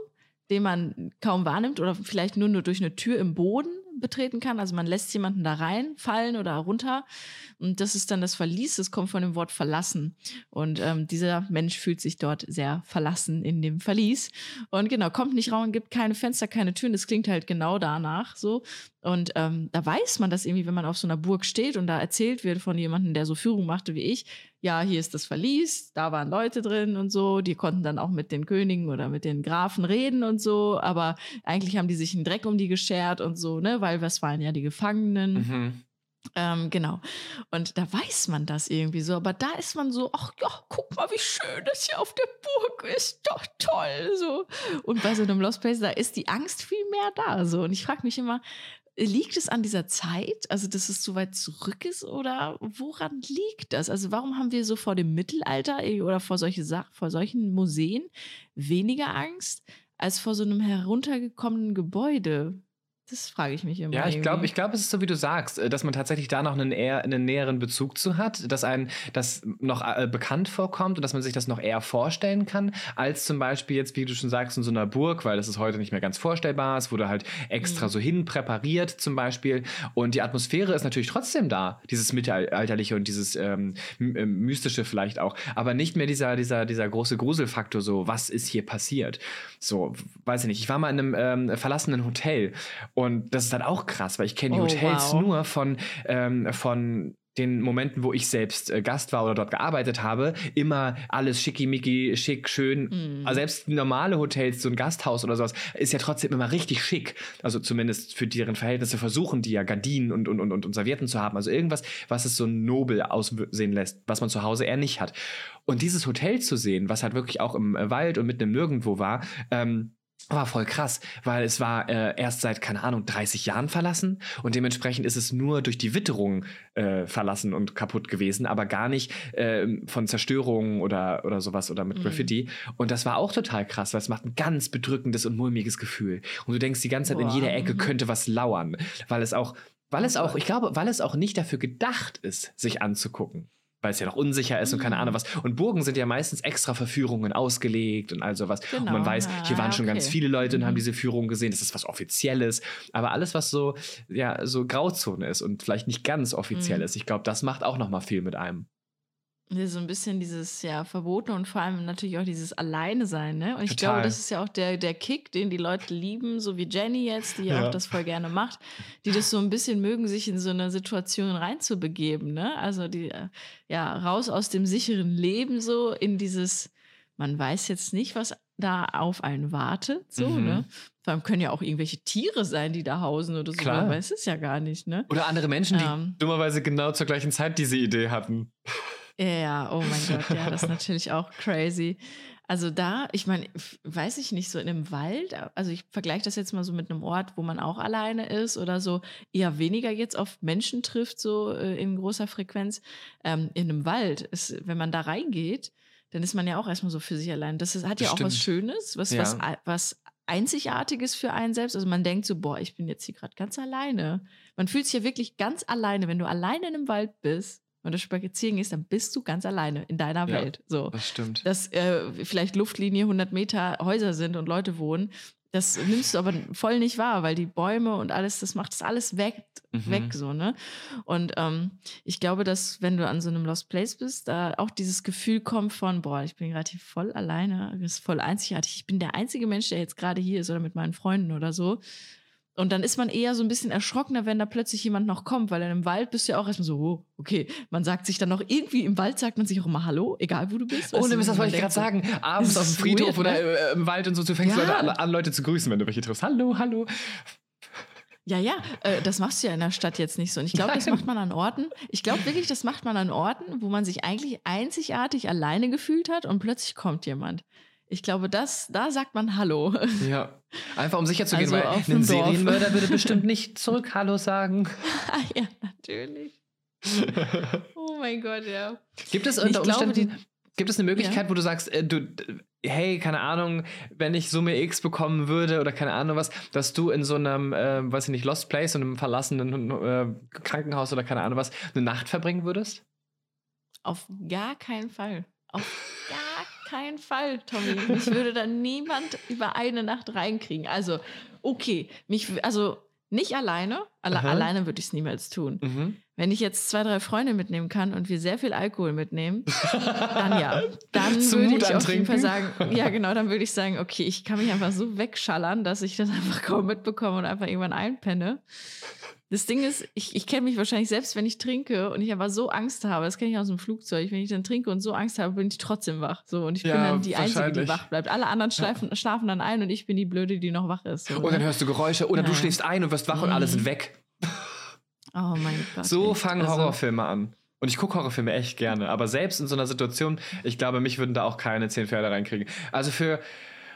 den man kaum wahrnimmt oder vielleicht nur, nur durch eine Tür im Boden betreten kann. Also man lässt jemanden da reinfallen oder runter. Und das ist dann das Verlies, das kommt von dem Wort verlassen. Und ähm, dieser Mensch fühlt sich dort sehr verlassen in dem Verlies. Und genau, kommt nicht raus, gibt keine Fenster, keine Türen. Das klingt halt genau danach so. Und ähm, da weiß man das irgendwie, wenn man auf so einer Burg steht und da erzählt wird von jemandem, der so Führung machte wie ich, ja, hier ist das Verlies, da waren Leute drin und so, die konnten dann auch mit den Königen oder mit den Grafen reden und so, aber eigentlich haben die sich einen Dreck um die geschert und so, ne, weil was waren ja die Gefangenen. Mhm. Ähm, genau. Und da weiß man das irgendwie so. Aber da ist man so, ach ja, guck mal, wie schön das hier auf der Burg ist. Doch toll. So. Und bei so einem Lost Place, da ist die Angst viel mehr da. So. Und ich frage mich immer, liegt es an dieser Zeit, also dass es so weit zurück ist, oder woran liegt das? Also warum haben wir so vor dem Mittelalter äh, oder vor, solche vor solchen Museen weniger Angst als vor so einem heruntergekommenen Gebäude? Das frage ich mich immer. Ja, ich glaube, ich glaube, es ist so, wie du sagst, äh, dass man tatsächlich da noch einen, eher, einen näheren Bezug zu hat, dass ein das noch äh, bekannt vorkommt und dass man sich das noch eher vorstellen kann, als zum Beispiel jetzt, wie du schon sagst, in so einer Burg, weil das ist heute nicht mehr ganz vorstellbar. Es wurde halt extra Mhm. so hin präpariert zum Beispiel. Und die Atmosphäre ist natürlich trotzdem da, dieses Mittelalterliche und dieses ähm, ähm, Mystische vielleicht auch, aber nicht mehr dieser, dieser, dieser große Gruselfaktor, so, was ist hier passiert? So, weiß ich nicht. Ich war mal in einem ähm, verlassenen Hotel und das ist dann auch krass, weil ich kenne die Oh, Hotels wow. nur von, ähm, von den Momenten, wo ich selbst äh, Gast war oder dort gearbeitet habe, immer alles schickimicki, schick, schön. Mhm. Also selbst normale Hotels, so ein Gasthaus oder sowas, ist ja trotzdem immer richtig schick. Also zumindest für deren Verhältnisse versuchen die ja Gardinen und, und, und, und, und Servietten zu haben. Also irgendwas, was es so nobel aussehen lässt, was man zu Hause eher nicht hat. Und dieses Hotel zu sehen, was halt wirklich auch im Wald und mitten im Nirgendwo war, ähm, war voll krass, weil es war äh, erst seit, keine Ahnung, 30 Jahren verlassen und dementsprechend ist es nur durch die Witterung äh, verlassen und kaputt gewesen, aber gar nicht ähm, von Zerstörungen oder, oder sowas oder mit Mhm. Graffiti. Und das war auch total krass, weil es macht ein ganz bedrückendes und mulmiges Gefühl. Und du denkst die ganze Zeit, in Boah, jeder Ecke mhm. könnte was lauern, weil es auch, weil es auch, ich glaube, weil es auch nicht dafür gedacht ist, sich anzugucken weil es ja noch unsicher ist und keine Mhm. Ahnung was. Und Burgen sind ja meistens extra für Führungen ausgelegt und all sowas. und man Genau, weiß, hier ja, waren schon ganz okay. viele Leute und haben Mhm. diese Führung gesehen. Das ist was Offizielles. Aber alles, was so, ja, so Grauzone ist und vielleicht nicht ganz offiziell Mhm. ist, ich glaube, das macht auch noch mal viel mit einem. Ja, so ein bisschen dieses ja Verboten und vor allem natürlich auch dieses Alleine sein, ne? Und ich Total. glaube, das ist ja auch der, der Kick, den die Leute lieben, so wie Jenny jetzt, die ja Ja. auch das voll gerne macht, die das so ein bisschen mögen, sich in so eine Situation reinzubegeben, ne? Also die äh, ja raus aus dem sicheren Leben so in dieses, man weiß jetzt nicht, was da auf einen wartet, so, Mhm. ne? Vor allem können ja auch irgendwelche Tiere sein, die da hausen oder so. Klar. Man weiß es ja gar nicht, ne? Oder andere Menschen, die Ähm. dummerweise genau zur gleichen Zeit diese Idee hatten. Ja, oh mein Gott, ja, das ist natürlich auch crazy. Also da, ich meine, weiß ich nicht, so in einem Wald, also ich vergleiche das jetzt mal so mit einem Ort, wo man auch alleine ist oder so eher weniger jetzt auf Menschen trifft, so äh, in großer Frequenz. Ähm, in einem Wald, ist, wenn man da reingeht, dann ist man ja auch erstmal so für sich allein. Das ist, hat ja auch was. Schönes, was, Ja. was, was Einzigartiges für einen selbst. Also man denkt so, boah, ich bin jetzt hier gerade ganz alleine. Man fühlt sich ja wirklich ganz alleine, wenn du alleine in einem Wald bist und du spazieren gehst, dann bist du ganz alleine in deiner Ja. Welt. So. Das stimmt. Dass äh, vielleicht Luftlinie 100 Meter Häuser sind und Leute wohnen, das nimmst du aber voll nicht wahr, weil die Bäume und alles, das macht das alles weg, Mhm. weg so, ne? Und ähm, ich glaube, dass wenn du an so einem Lost Place bist, da auch dieses Gefühl kommt von, boah, ich bin gerade hier voll alleine, das ist voll einzigartig. Ich bin der einzige Mensch, der jetzt gerade hier ist oder mit meinen Freunden oder so. Und dann ist man eher so ein bisschen erschrockener, wenn da plötzlich jemand noch kommt, weil dann im Wald bist du ja auch erstmal so, oh, okay. Man sagt sich dann noch irgendwie im Wald sagt man sich auch immer Hallo, egal wo du bist. Ohne Mist, das wollte ich gerade sagen. Abends auf dem Friedhof weird, oder ne? äh, im Wald und so, du fängst Ja. Leute an, an, Leute zu grüßen, wenn du welche triffst. Hallo, hallo. Ja, ja, äh, das machst du ja in der Stadt jetzt nicht so. Und ich glaube, das macht man an Orten. Ich glaube wirklich, das macht man an Orten, wo man sich eigentlich einzigartig alleine gefühlt hat und plötzlich kommt jemand. Ich glaube, das, da sagt man Hallo. Ja. Einfach um sicher zu gehen, Also weil auf ein Dorf. Serienmörder würde bestimmt nicht zurück Hallo sagen. ja, natürlich. Oh mein Gott, ja. Gibt es Ich unter glaube, Umständen, die- gibt es eine Möglichkeit, wo du sagst, äh, du, hey, keine Ahnung, wenn ich Summe X bekommen würde oder keine Ahnung was, dass du in so einem, äh, weiß ich nicht, Lost Place, so einem verlassenen äh, Krankenhaus oder keine Ahnung was, eine Nacht verbringen würdest? Auf gar keinen Fall. Auf gar keinen Fall, Tommy. Mich würde da niemand über eine Nacht reinkriegen. Also, okay, mich, also Nicht alleine. Alle, alleine würde ich es niemals tun. Mhm. Wenn ich jetzt zwei, drei Freunde mitnehmen kann und wir sehr viel Alkohol mitnehmen, dann ja. Dann Zum würde Mut ich auf jeden Fall sagen, ja genau, dann würde ich sagen, okay, ich kann mich einfach so wegschallern, dass ich das einfach kaum mitbekomme und einfach irgendwann einpenne. Das Ding ist, ich, ich kenne mich wahrscheinlich selbst, wenn ich trinke und ich aber so Angst habe, das kenne ich aus dem Flugzeug, wenn ich dann trinke und so Angst habe, bin ich trotzdem wach. So, und ich bin Ja, dann die Einzige, die wach bleibt. Alle anderen schlafen, schlafen dann ein und ich bin die Blöde, die noch wach ist. So, Und dann ne? hörst du Geräusche oder du Ja. schläfst ein und wirst wach und alle sind weg. Oh mein Gott. So fangen Also- Horrorfilme an. Und ich gucke Horrorfilme echt gerne. Aber selbst in so einer Situation, ich glaube, mich würden da auch keine zehn Pferde reinkriegen. Also für.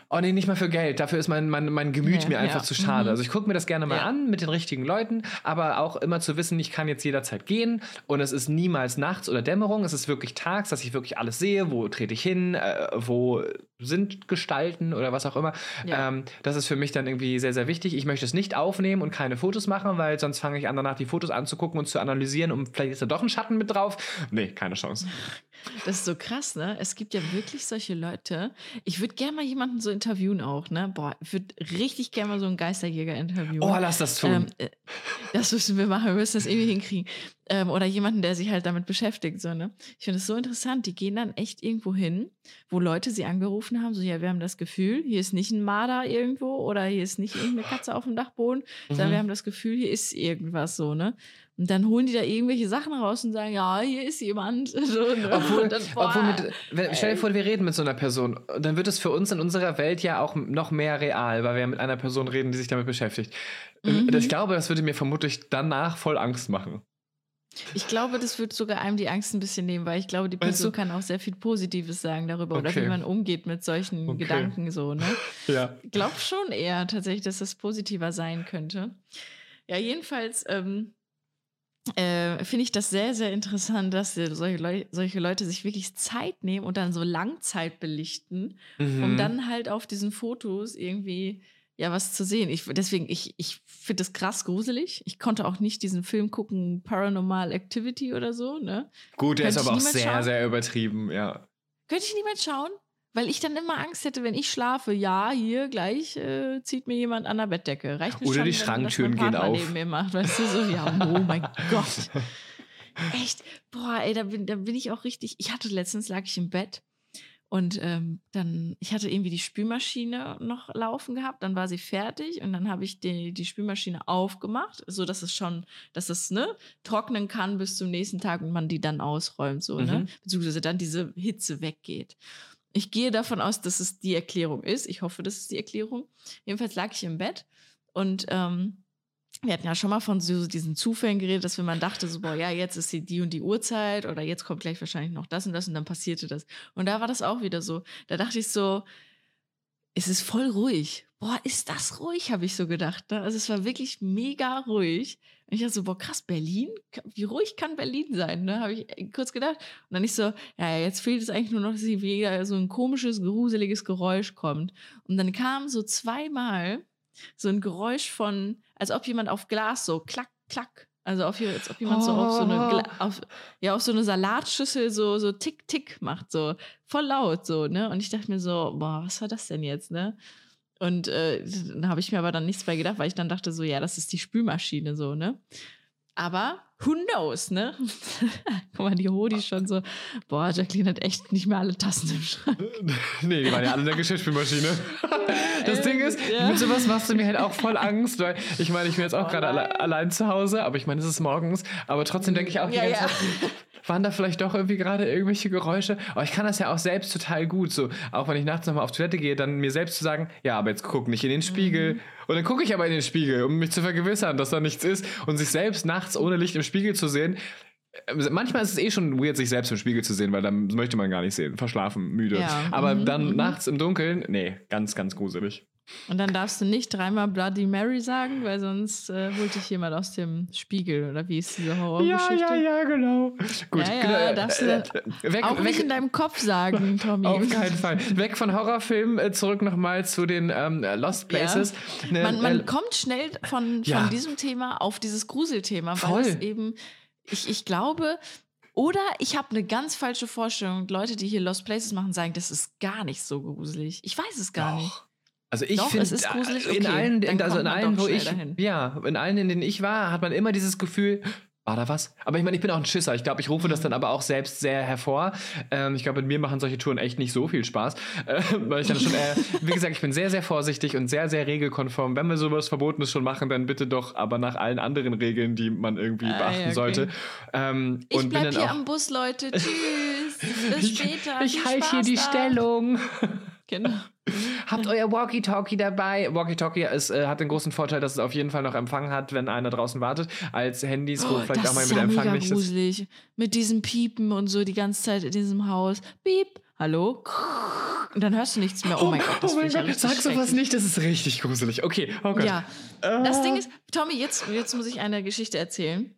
Oh nee, nicht mal für Geld. Dafür ist mein, mein, mein Gemüt Nee, mir einfach ja. zu schade. Mhm. Also ich gucke mir das gerne mal Ja. an mit den richtigen Leuten, aber auch immer zu wissen, ich kann jetzt jederzeit gehen und es ist niemals nachts oder Dämmerung. Es ist wirklich tags, dass ich wirklich alles sehe. Wo trete ich hin? Äh, wo sind Gestalten oder was auch immer. Ja. Ähm, das ist für mich dann irgendwie sehr, sehr wichtig. Ich möchte es nicht aufnehmen und keine Fotos machen, weil sonst fange ich an, danach die Fotos anzugucken und zu analysieren und vielleicht ist da doch ein Schatten mit drauf. Nee, keine Chance. Das ist so krass, ne? Es gibt ja wirklich solche Leute. Ich würde gerne mal jemanden so interviewen auch, ne? Boah, ich würde richtig gerne mal so einen Geisterjäger interviewen. Oh, lass das tun. Ähm, äh, das müssen wir machen, wir müssen das irgendwie hinkriegen. Ähm, oder jemanden, der sich halt damit beschäftigt. So, ne? Ich finde es so interessant. Die gehen dann echt irgendwo hin, wo Leute sie angerufen haben, so, ja, wir haben das Gefühl, hier ist nicht ein Marder irgendwo oder hier ist nicht irgendeine Katze auf dem Dachboden, sondern Mhm. wir haben das Gefühl, hier ist irgendwas so, ne? Und dann holen die da irgendwelche Sachen raus und sagen, ja, hier ist jemand. So, ne? Obwohl, Und dann, boah, obwohl mit, wenn, stell dir vor, wir reden mit so einer Person, dann wird es für uns in unserer Welt ja auch noch mehr real, weil wir ja mit einer Person reden, die sich damit beschäftigt. Mhm. Ich glaube, das würde mir vermutlich danach voll Angst machen. Ich glaube, das wird sogar einem die Angst ein bisschen nehmen, weil ich glaube, die Person du? kann auch sehr viel Positives sagen darüber oder Okay. wie man umgeht mit solchen Okay. Gedanken so, ne? Ja. Ich glaube schon eher tatsächlich, dass das positiver sein könnte. Ja, jedenfalls ähm, äh, finde ich das sehr, sehr interessant, dass solche, Leu solche Leute sich wirklich Zeit nehmen und dann so Langzeit belichten, um Mhm. dann halt auf diesen Fotos irgendwie ja was zu sehen. Ich, deswegen, ich, ich finde das krass gruselig. Ich konnte auch nicht diesen Film gucken, Paranormal Activity oder so, ne? Gut, der ist aber auch sehr, schauen. sehr übertrieben, ja. Könnte ich niemals schauen? Weil ich dann immer Angst hätte, wenn ich schlafe, ja, hier gleich äh, zieht mir jemand an der Bettdecke. Reicht mir Oder schon, die Schranktüren gehen auf. neben mir macht, weißt du, so, ja, oh mein Gott. Echt, boah, ey, da bin, da bin ich auch richtig, ich hatte letztens, lag ich im Bett und ähm, dann, ich hatte irgendwie die Spülmaschine noch laufen gehabt, dann war sie fertig und dann habe ich die, die Spülmaschine aufgemacht, so dass es schon, dass es, ne, trocknen kann bis zum nächsten Tag und man die dann ausräumt, so, ne, Mhm. beziehungsweise dann diese Hitze weggeht. Ich gehe davon aus, dass es die Erklärung ist. Ich hoffe, das ist die Erklärung. Jedenfalls lag ich im Bett und ähm, wir hatten ja schon mal von so diesen Zufällen geredet, dass wenn man dachte, so, boah, ja, jetzt ist die, und die Uhrzeit oder jetzt kommt gleich wahrscheinlich noch das und das und dann passierte das. Und da war das auch wieder so. Da dachte ich so, es ist voll ruhig. Boah, ist das ruhig, habe ich so gedacht. Ne? Also es war wirklich mega ruhig. Und ich dachte so, boah, krass, Berlin? Wie ruhig kann Berlin sein? Ne? Habe ich kurz gedacht. Und dann ich so, ja, jetzt fehlt es eigentlich nur noch, dass hier wieder so ein komisches, gruseliges Geräusch kommt. Und dann kam so zweimal so ein Geräusch von, als ob jemand auf Glas so klack, klack. Also auf, als ob jemand so auf so eine, Gla auf, ja, auf so eine Salatschüssel so, so tick, tick macht, so voll laut, so, ne? Und ich dachte mir so, boah, was war das denn jetzt, ne? Und äh, dann habe ich mir aber dann nichts bei gedacht, weil ich dann dachte so, ja, das ist die Spülmaschine, so, ne? Aber who knows, ne? Guck mal, die Hodi schon so, boah, Jacqueline hat echt nicht mehr alle Tassen im Schrank. nee, die waren ja alle in der Geschirrspülmaschine. Das Ding ist, ja. mit sowas machst du mir halt auch voll Angst, weil ich meine, ich bin jetzt auch Oh gerade alle, allein zu Hause, aber ich meine, es ist morgens, aber trotzdem denke ich auch die Ja, ganze ja. Zeit, waren da vielleicht doch irgendwie gerade irgendwelche Geräusche? Aber ich kann das ja auch selbst total gut, so, auch wenn ich nachts nochmal auf Toilette gehe, dann mir selbst zu sagen, ja, aber jetzt guck nicht in den Spiegel. Mhm. Und dann gucke ich aber in den Spiegel, um mich zu vergewissern, dass da nichts ist und sich selbst nachts ohne Licht im Spiegel zu sehen. äh, Manchmal ist es eh schon weird, sich selbst im Spiegel zu sehen, weil dann möchte man gar nicht sehen. Verschlafen, müde. Ja, Aber mhm, dann mhm. nachts im Dunkeln, nee, ganz, ganz gruselig. Und dann darfst du nicht dreimal Bloody Mary sagen, weil sonst äh, holt dich jemand aus dem Spiegel oder wie ist diese Horrorgeschichte? Ja, ja, ja, genau. Gut, Ja, ja, genau, äh, darfst du äh, weg, Auch weg, nicht in deinem Kopf sagen, Tommy. auf keinen Fall. Weg von Horrorfilmen, äh, zurück nochmal zu den ähm, Lost Ja. Places. Ne, Man, man äh, kommt schnell von, Ja. von diesem Thema auf dieses Gruselthema, Voll. weil es eben, ich, ich glaube, oder ich habe eine ganz falsche Vorstellung. Leute, die hier Lost Places machen, sagen, das ist gar nicht so gruselig. Ich weiß es gar Doch. nicht. Also ich finde, es ist gruselig, in okay, allen, dann also in allen, wo ich, dahin. ja, in allen, in denen ich war, hat man immer dieses Gefühl, war da was? Aber ich meine, ich bin auch ein Schisser. Ich glaube, ich rufe das dann aber auch selbst sehr hervor. Ähm, ich glaube, mit mir machen solche Touren echt nicht so viel Spaß. Äh, weil ich dann schon, äh, wie gesagt, ich bin sehr, sehr vorsichtig und sehr, sehr regelkonform. Wenn wir sowas Verbotenes schon machen, dann bitte doch aber nach allen anderen Regeln, die man irgendwie Ah, beachten ja, okay. sollte. Ähm, Ich und bin bleib hier auch, am Bus, Leute. Tschüss. Bis später. ich Viel halte hier die da. Stellung. Genau. Habt euer Walkie-Talkie dabei. Walkie-Talkie ist, äh, hat den großen Vorteil, dass es auf jeden Fall noch Empfang hat, wenn einer draußen wartet, als Handys, wo vielleicht Oh, das auch mal ist mit ja Empfang nicht ist. gruselig. Mit diesem Piepen und so die ganze Zeit in diesem Haus. Piep. Hallo? Und dann hörst du nichts mehr. Oh mein Gott, das oh mein ja Gott, sag sowas nicht, das ist richtig gruselig. Okay, oh Gott. Ja. Das Ding ist, Tommy, jetzt, jetzt muss ich eine Geschichte erzählen.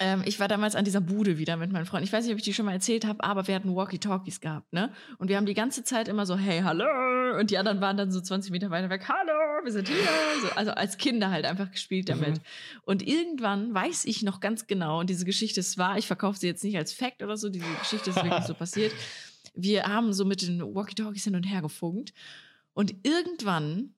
Ähm, ich war damals an dieser Bude wieder mit meinen Freunden. Ich weiß nicht, ob ich die schon mal erzählt habe, aber wir hatten Walkie-Talkies gehabt, ne? Und wir haben die ganze Zeit immer so, hey, hallo. Und die anderen waren dann so 20 Meter weiter weg, hallo, wir sind hier. So, also als Kinder halt einfach gespielt damit. Und irgendwann weiß ich noch ganz genau, und diese Geschichte ist wahr, ich verkaufe sie jetzt nicht als Fact oder so, diese Geschichte ist wirklich so passiert. Wir haben so mit den Walkie-Talkies hin und her gefunkt. Und irgendwann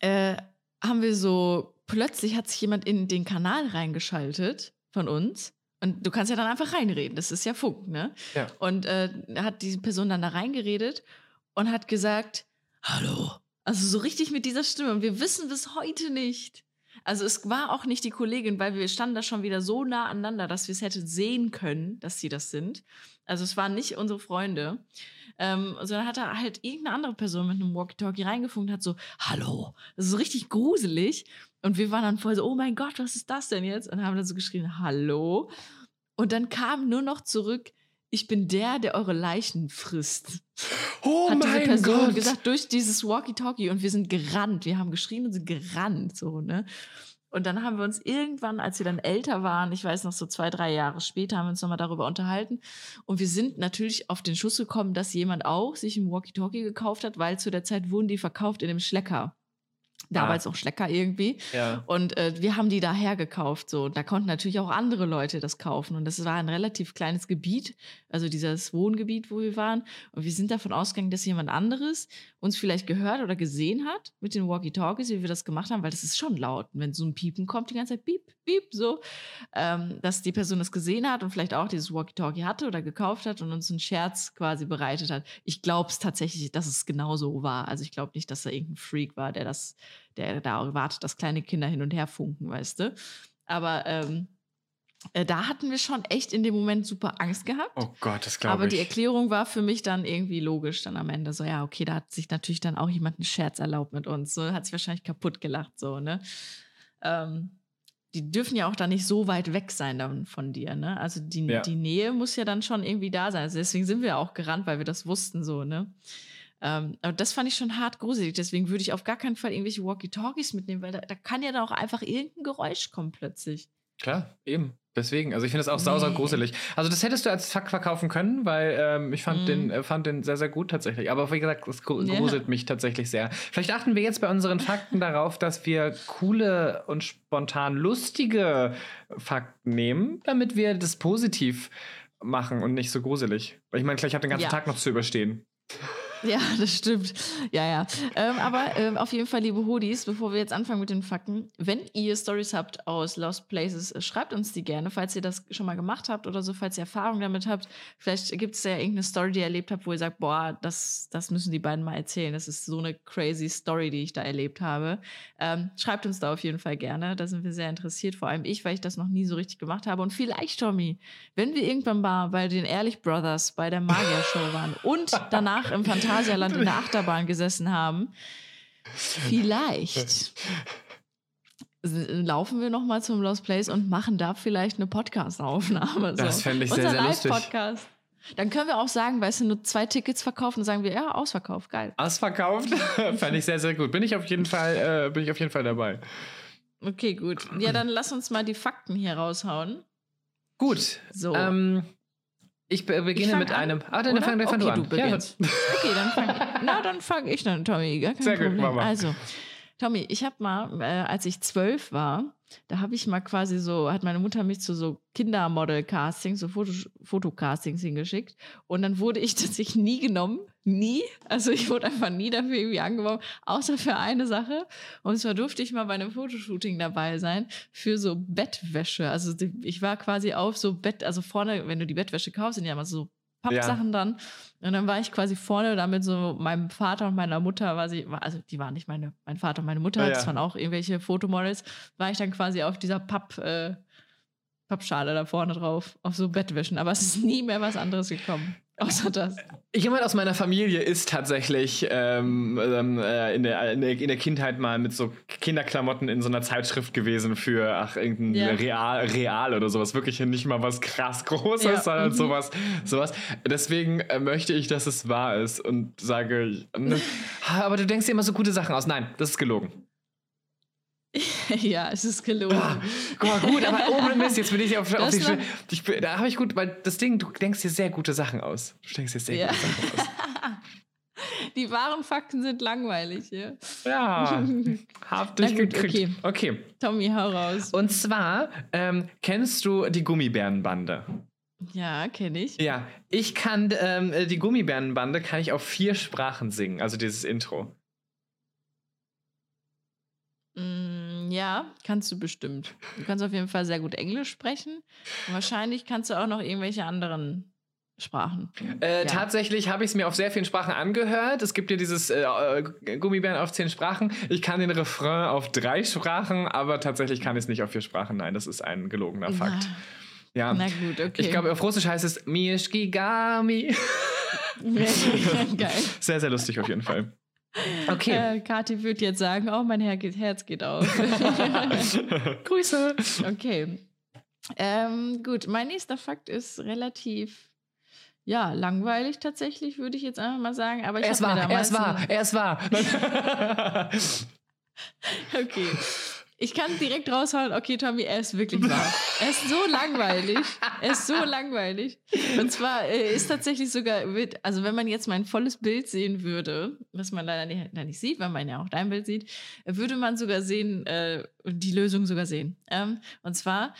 äh, haben wir so, plötzlich hat sich jemand in den Kanal reingeschaltet von uns. Und du kannst ja dann einfach reinreden, das ist ja Funk, ne? Ja. Und äh, hat diese Person dann da reingeredet und hat gesagt, hallo. Also so richtig mit dieser Stimme. Und wir wissen bis heute nicht. Also es war auch nicht die Kollegin, weil wir standen da schon wieder so nah aneinander, dass wir es hätten sehen können, dass sie das sind. Also es waren nicht unsere Freunde. Ähm, sondern hat da halt irgendeine andere Person mit einem Walkie-Talkie reingefunkt und hat so, hallo. Das ist so richtig gruselig. Und wir waren dann voll so, oh mein Gott, was ist das denn jetzt? Und haben dann so geschrien, hallo. Und dann kam nur noch zurück, ich bin der, der eure Leichen frisst. Oh hat diese mein Person Gott. gesagt durch dieses Walkie-Talkie und wir sind gerannt. Wir haben geschrien und sind gerannt, so, ne? Und dann haben wir uns irgendwann, als wir dann älter waren, ich weiß noch so zwei, drei Jahre später, haben wir uns nochmal darüber unterhalten. Und wir sind natürlich auf den Schuss gekommen, dass jemand auch sich ein Walkie-Talkie gekauft hat, weil zu der Zeit wurden die verkauft in dem Schlecker. Damals auch Schlecker irgendwie. Ja. Und äh, wir haben die daher gekauft. So. Und da konnten natürlich auch andere Leute das kaufen. Und das war ein relativ kleines Gebiet, also dieses Wohngebiet, wo wir waren. Und wir sind davon ausgegangen, dass jemand anderes uns vielleicht gehört oder gesehen hat mit den Walkie-Talkies, wie wir das gemacht haben, weil das ist schon laut. Und wenn so ein Piepen kommt, die ganze Zeit piep, piep, so, ähm, dass die Person das gesehen hat und vielleicht auch dieses Walkie-Talkie hatte oder gekauft hat und uns einen Scherz quasi bereitet hat. Ich glaube es tatsächlich, dass es genau so war. Also ich glaube nicht, dass da irgendein Freak war, der das, der da wartet, dass kleine Kinder hin und her funken, weißt du. Aber ähm, äh, da hatten wir schon echt in dem Moment super Angst gehabt. Oh Gott, das Aber glaube die ich. Erklärung war für mich dann irgendwie logisch dann am Ende. So, ja, okay, da hat sich natürlich dann auch jemand einen Scherz erlaubt mit uns. So hat sich wahrscheinlich kaputt gelacht, so, ne? Ähm, die dürfen ja auch dann nicht so weit weg sein dann von dir, ne? Also die, Ja. die Nähe muss ja dann schon irgendwie da sein. Also deswegen sind wir auch gerannt, weil wir das wussten, so, ne? Ähm, aber das fand ich schon hart gruselig. Deswegen würde ich auf gar keinen Fall irgendwelche Walkie-Talkies mitnehmen, weil da, da kann ja dann auch einfach irgendein Geräusch kommen plötzlich. Klar, eben. Deswegen, also ich finde das auch Nee. gruselig. Also das hättest du als Fakt verkaufen können, weil ähm, ich fand, Mhm. den, äh, fand den sehr, sehr gut tatsächlich. Aber wie gesagt, es gru- Ja. gruselt mich tatsächlich sehr. Vielleicht achten wir jetzt bei unseren Fakten darauf, dass wir coole und spontan lustige Fakten nehmen, damit wir das positiv machen und nicht so gruselig. Weil ich meine, gleich habe den ganzen Ja. Tag noch zu überstehen. Ja, das stimmt. Ja, ja. Ähm, aber ähm, auf jeden Fall, liebe Hodis, bevor wir jetzt anfangen mit den Fakten, wenn ihr Stories habt aus Lost Places, äh, schreibt uns die gerne, falls ihr das schon mal gemacht habt oder so, falls ihr Erfahrung damit habt. Vielleicht gibt es ja irgendeine Story, die ihr erlebt habt, wo ihr sagt, boah, das, das müssen die beiden mal erzählen. Das ist so eine crazy Story, die ich da erlebt habe. Ähm, schreibt uns da auf jeden Fall gerne. Da sind wir sehr interessiert, vor allem ich, weil ich das noch nie so richtig gemacht habe. Und vielleicht, Tommy, wenn wir irgendwann mal bei den Ehrlich Brothers bei der Magier-Show waren und danach im Phantasialand in der Achterbahn gesessen haben, vielleicht laufen wir noch mal zum Lost Place und machen da vielleicht eine Podcast-Aufnahme. Das fände ich sehr, Unser sehr lustig. Live-Podcast. Dann können wir auch sagen, weißt du, nur zwei Tickets verkaufen und sagen wir, ja, ausverkauft, geil. Ausverkauft. Fände ich sehr, sehr gut. Bin ich auf jeden Fall, äh, bin ich auf jeden Fall dabei. Okay, gut. Ja, dann lass uns mal die Fakten hier raushauen. Gut. So. Ähm, ich be beginne fang mit an, einem. Ah, dann oder? fang, dann fang okay, du an. du beginnst. Okay, dann fang, na, dann fange ich dann, Tommy. Gar kein Sehr gut, Problem. Mama. Also, Tommy, ich habe mal, äh, als ich zwölf war, da habe ich mal quasi so, hat meine Mutter mich zu so Kindermodel-Castings, so Foto Fotocastings hingeschickt. Und dann wurde ich tatsächlich nie genommen. Nie. Also ich wurde einfach nie dafür irgendwie angeworben, außer für eine Sache. Und zwar durfte ich mal bei einem Fotoshooting dabei sein für so Bettwäsche. Also ich war quasi auf so Bett, also vorne, wenn du die Bettwäsche kaufst, sind ja immer so Pappsachen ja. dann. Und dann war ich quasi vorne da mit so meinem Vater und meiner Mutter, war sie, also die waren nicht meine, mein Vater und meine Mutter, ja, das waren auch irgendwelche Fotomodels, war ich dann quasi auf dieser Papp, äh, Pappschale da vorne drauf, auf so Bettwischen. Aber es ist nie mehr was anderes gekommen. Außer das. Jemand aus meiner Familie ist tatsächlich ähm, ähm, äh, in, der, in, der, in, der, Kindheit mal mit so Kinderklamotten in so einer Zeitschrift gewesen für, ach, irgendein ja. Real, Real oder sowas. Wirklich nicht mal was krass Großes, ja. sondern mhm. sowas, sowas. Deswegen äh, möchte ich, dass es wahr ist und sage, ne, aber du denkst dir immer so gute Sachen aus. Nein, das ist gelogen. ja, es ist gelogen. Oh, gut, aber ohne Mist, jetzt bin ich auf, auf die Schule. Da habe ich gut, weil das Ding, du denkst dir sehr gute Sachen aus. Du denkst dir sehr ja. gute Sachen aus. Die wahren Fakten sind langweilig, ja. Ja, hab dich gekriegt. Okay. okay. Tommy, hau raus. Und zwar, ähm, kennst du die Gummibärenbande? Ja, kenne ich. Ja, ich kann ähm, die Gummibärenbande kann ich auf vier Sprachen singen, also dieses Intro. Mm, ja, kannst du bestimmt. Du kannst auf jeden Fall sehr gut Englisch sprechen. Und wahrscheinlich kannst du auch noch irgendwelche anderen Sprachen. Äh, ja. Tatsächlich habe ich es mir auf sehr vielen Sprachen angehört. Es gibt ja dieses äh, äh, Gummibären auf zehn Sprachen. Ich kann den Refrain auf drei Sprachen, aber tatsächlich kann ich es nicht auf vier Sprachen. Nein, das ist ein gelogener. Fakt. Ja. Na gut, okay. Ich glaube, auf Russisch heißt es Mieszkigami. Geil. Sehr, sehr lustig auf jeden Fall. Okay. Äh, Kathi wird jetzt sagen, oh, mein Herz geht auf. Grüße. Okay. Ähm, gut, mein nächster Fakt ist relativ, ja, langweilig tatsächlich, würde ich jetzt einfach mal sagen. Aber ich er ist wahr, er ist wahr, er ist wahr. okay. Ich kann direkt raushauen, okay, Tommy, er ist wirklich wahr. Er ist so langweilig. Er ist so langweilig. Und zwar äh, ist tatsächlich sogar, also wenn man jetzt mein volles Bild sehen würde, was man leider nicht, nicht sieht, weil man ja auch dein Bild sieht, würde man sogar sehen, äh, die Lösung sogar sehen. Ähm, und zwar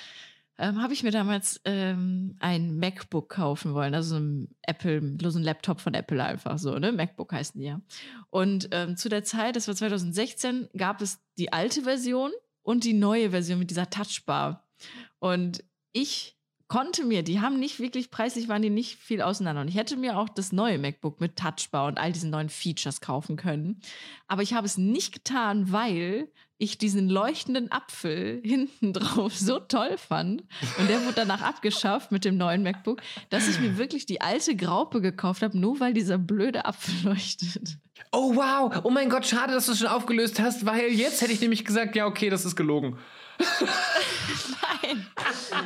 ähm, habe ich mir damals ähm, ein MacBook kaufen wollen, also so ein Apple, so ein Laptop von Apple einfach so, ne? MacBook heißen die ja. Und zu der Zeit, das war 2016, gab es die alte Version und die neue Version mit dieser Touchbar. Und ich konnte mir, die haben nicht wirklich preislich, waren die nicht viel auseinander. Und ich hätte mir auch das neue MacBook mit Touchbar und all diesen neuen Features kaufen können. Aber ich habe es nicht getan, weil ich diesen leuchtenden Apfel hinten drauf so toll fand. Und der wurde danach abgeschafft mit dem neuen MacBook, dass ich mir wirklich die alte Graupe gekauft habe, nur weil dieser blöde Apfel leuchtet. Oh wow, oh mein Gott, schade, dass du es schon aufgelöst hast, weil jetzt hätte ich nämlich gesagt, ja okay, das ist gelogen. Nein.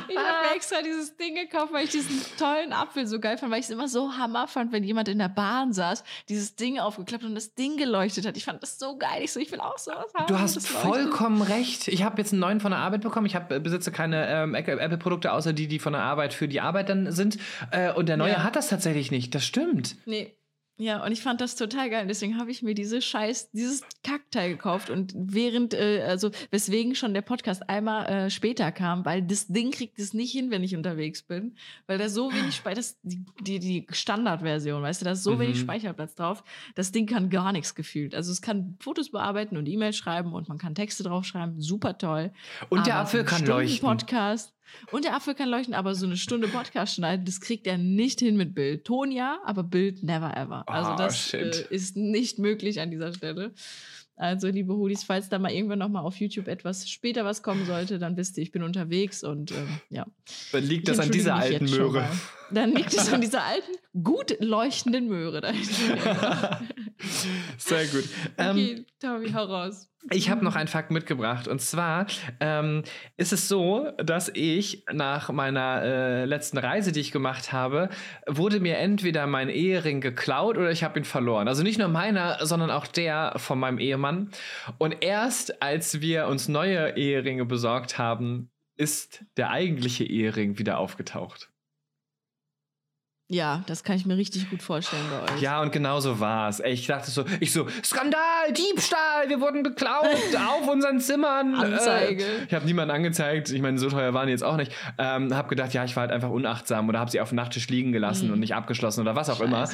Ich habe mir extra dieses Ding gekauft, weil ich diesen tollen Apfel so geil fand, weil ich es immer so hammer fand, wenn jemand in der Bahn saß, dieses Ding aufgeklappt und das Ding geleuchtet hat. Ich fand das so geil. Ich so, ich will auch sowas haben. Du hast vollkommen recht. Ich habe jetzt einen neuen von der Arbeit bekommen. Ich hab, äh, besitze keine ähm, Apple-Produkte, außer die, die von der Arbeit für die Arbeit dann sind. Äh, und der neue ja. hat das tatsächlich nicht. Das stimmt. Nee. Ja, und ich fand das total geil. Deswegen habe ich mir diese Scheiß, dieses Kackteil gekauft. Und während, äh, also weswegen schon der Podcast einmal äh, später kam, weil das Ding kriegt es nicht hin, wenn ich unterwegs bin. Weil da so wenig Speicher, die, die, die Standardversion, weißt du, da ist so mhm. wenig Speicherplatz drauf. Das Ding kann gar nichts gefühlt. Also es kann Fotos bearbeiten und E-Mails schreiben und man kann Texte draufschreiben. Super toll. Und der Apfel kann leuchten. Podcast. Und der Apfel kann leuchten, aber so eine Stunde Podcast schneiden, das kriegt er nicht hin mit Bild. Ton ja, aber Bild never ever. Also oh, das äh, ist nicht möglich an dieser Stelle. Also, liebe Hoodies, falls da mal irgendwann noch mal auf YouTube etwas später was kommen sollte, dann wisst ihr, ich bin unterwegs und ähm, ja. Dann liegt das an dieser alten Möhre. Dann liegt es an dieser alten, gut leuchtenden Möhre. Sehr gut. Okay, ähm, Tobi, hau raus. Ich habe noch einen Fakt mitgebracht. Und zwar ähm, ist es so, dass ich nach meiner äh, letzten Reise, die ich gemacht habe, wurde mir entweder mein Ehering geklaut oder ich habe ihn verloren. Also nicht nur meiner, sondern auch der von meinem Ehemann. Und erst als wir uns neue Eheringe besorgt haben, ist der eigentliche Ehering wieder aufgetaucht. Ja, das kann ich mir richtig gut vorstellen bei euch. Ja, und genau so war es. Ich dachte so, ich so, Skandal, Diebstahl, wir wurden beklaut auf unseren Zimmern. Anzeige. Äh, ich habe niemanden angezeigt. Ich meine, so teuer waren die jetzt auch nicht. Ähm, habe gedacht, ja, ich war halt einfach unachtsam oder habe sie auf dem Nachttisch liegen gelassen und nicht abgeschlossen oder was auch immer.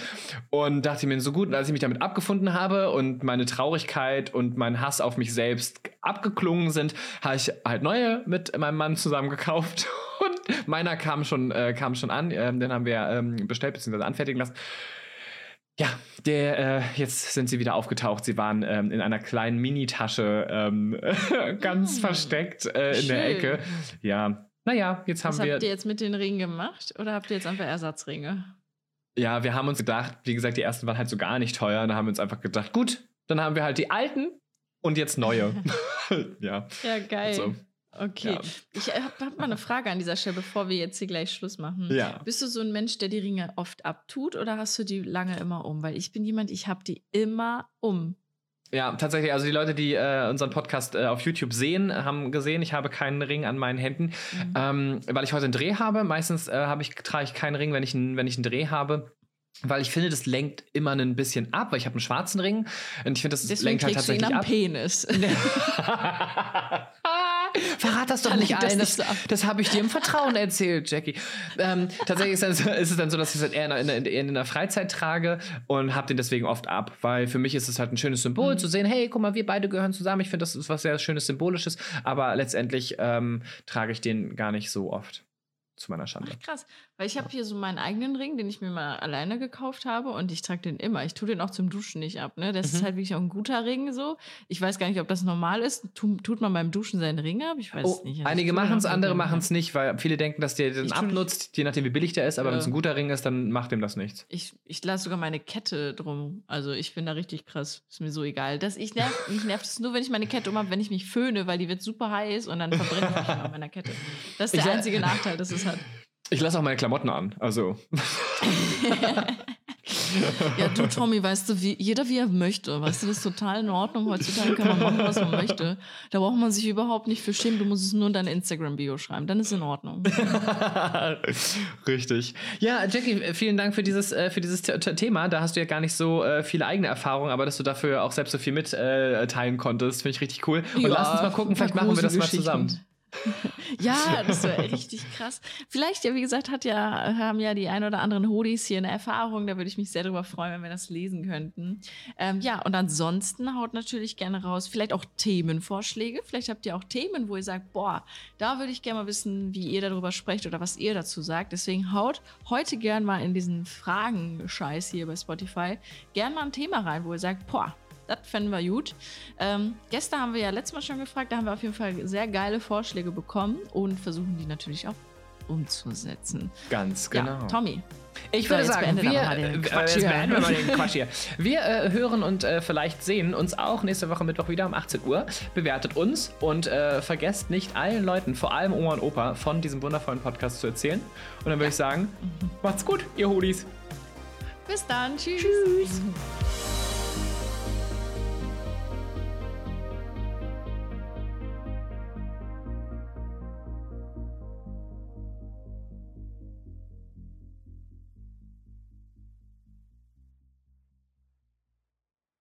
Und dachte mir so gut, und als ich mich damit abgefunden habe und meine Traurigkeit und mein Hass auf mich selbst abgeklungen sind, habe ich halt neue mit meinem Mann zusammen gekauft. Und meiner kam schon, äh, kam schon an. Ähm, den haben wir ähm, bestellt bzw. anfertigen lassen. Ja, der, äh, jetzt sind sie wieder aufgetaucht. Sie waren ähm, in einer kleinen Mini-Tasche ähm, ganz Hm. versteckt äh, in der. Ecke. Ja, naja, jetzt haben Was wir. habt ihr jetzt mit den Ringen gemacht? Oder habt ihr jetzt einfach Ersatzringe? Ja, wir haben uns gedacht, wie gesagt, die ersten waren halt so gar nicht teuer. Da haben wir uns einfach gedacht, gut, dann haben wir halt die alten und jetzt neue. ja. Ja, geil. So. Okay. Ja. Ich habe hab mal eine Frage an dieser Stelle, bevor wir jetzt hier gleich Schluss machen. Ja. Bist du so ein Mensch, der die Ringe oft abtut oder hast du die lange immer um? Weil ich bin jemand, ich habe die immer um. Ja, tatsächlich. Also die Leute, die äh, unseren Podcast äh, auf YouTube sehen, haben gesehen, ich habe keinen Ring an meinen Händen, Mhm. ähm, weil ich heute einen Dreh habe. Meistens äh, habe ich, trage ich keinen Ring, wenn ich, einen- wenn ich einen Dreh habe. Weil ich finde, das lenkt immer ein bisschen ab, weil ich habe einen schwarzen Ring und ich finde, das Deswegen lenkt halt kriegst du ihn tatsächlich am ab. Penis. Verrat das doch Dann nicht das allen. Das, ab. das habe ich dir im Vertrauen erzählt, Jackie. Ähm, tatsächlich ist, dann so, ist es dann so, dass ich es eher in, in, in, in der Freizeit trage und habe den deswegen oft ab, weil für mich ist es halt ein schönes Symbol Mhm. zu sehen, hey, guck mal, wir beide gehören zusammen. Ich finde, das ist was sehr schönes Symbolisches, aber letztendlich ähm, trage ich den gar nicht so oft. Zu meiner Schande. Ach, krass. Weil ich habe hier so meinen eigenen Ring, den ich mir mal alleine gekauft habe und ich trage den immer. Ich tue den auch zum Duschen nicht ab. Ne? Das ist Mhm. halt wirklich auch ein guter Ring so. Ich weiß gar nicht, ob das normal ist. Tu, tut man beim Duschen seinen Ring ab? Ich weiß Oh, es nicht. Also einige machen es, andere machen es nicht, weil viele denken, dass der den Ich abnutzt, je nachdem, wie billig der ist. Aber Ja. wenn es ein guter Ring ist, dann macht dem das nichts. Ich, ich lasse sogar meine Kette drum. Also ich bin da richtig krass. Ist mir so egal. Das, ich nerv, mich nervt es nur, wenn ich meine Kette um habe, wenn ich mich föhne, weil die wird super heiß und dann verbrenne ich mich an meiner Kette. Das ist der einzige Nachteil, das es hat. Ich lasse auch meine Klamotten an. Also. Ja, du, Tommy, weißt du, wie, jeder wie er möchte. Weißt du, das ist total in Ordnung. Heutzutage kann man machen, was man möchte. Da braucht man sich überhaupt nicht für schämen. Du musst es nur in deine Instagram-Bio schreiben. Dann ist es in Ordnung. Richtig. Ja, Jackie, vielen Dank für dieses, äh, für dieses Thema. Da hast du ja gar nicht so äh, viele eigene Erfahrungen, aber dass du dafür auch selbst so viel mitteilen äh, teilen konntest, finde ich richtig cool. Und Ja, lass uns mal gucken, vielleicht machen wir das mal zusammen. Ja, das wäre richtig krass. Vielleicht, ja, wie gesagt, hat ja, haben ja die ein oder anderen Hodis hier eine Erfahrung. Da würde ich mich sehr darüber freuen, wenn wir das lesen könnten. Ähm, ja, und ansonsten haut natürlich gerne raus, vielleicht auch Themenvorschläge. Vielleicht habt ihr auch Themen, wo ihr sagt, boah, da würde ich gerne mal wissen, wie ihr darüber sprecht oder was ihr dazu sagt. Deswegen haut heute gern mal in diesen Fragen-Scheiß hier bei Spotify gern mal ein Thema rein, wo ihr sagt, boah, das fänden wir gut. Ähm, Gäste haben wir ja letztes Mal schon gefragt. Da haben wir auf jeden Fall sehr geile Vorschläge bekommen und versuchen die natürlich auch umzusetzen. Ganz genau. Ja, Tommy. Ich würde sagen, wir, äh, Quatsch jetzt hier. beenden wir mal den Quatsch hier. Wir äh, hören und äh, vielleicht sehen uns auch nächste Woche Mittwoch wieder um 18 Uhr. Bewertet uns und äh, vergesst nicht allen Leuten, vor allem Oma und Opa, von diesem wundervollen Podcast zu erzählen. Und dann würde ich sagen, macht's gut, ihr Hoodies. Bis dann. Tschüss. Tschüss.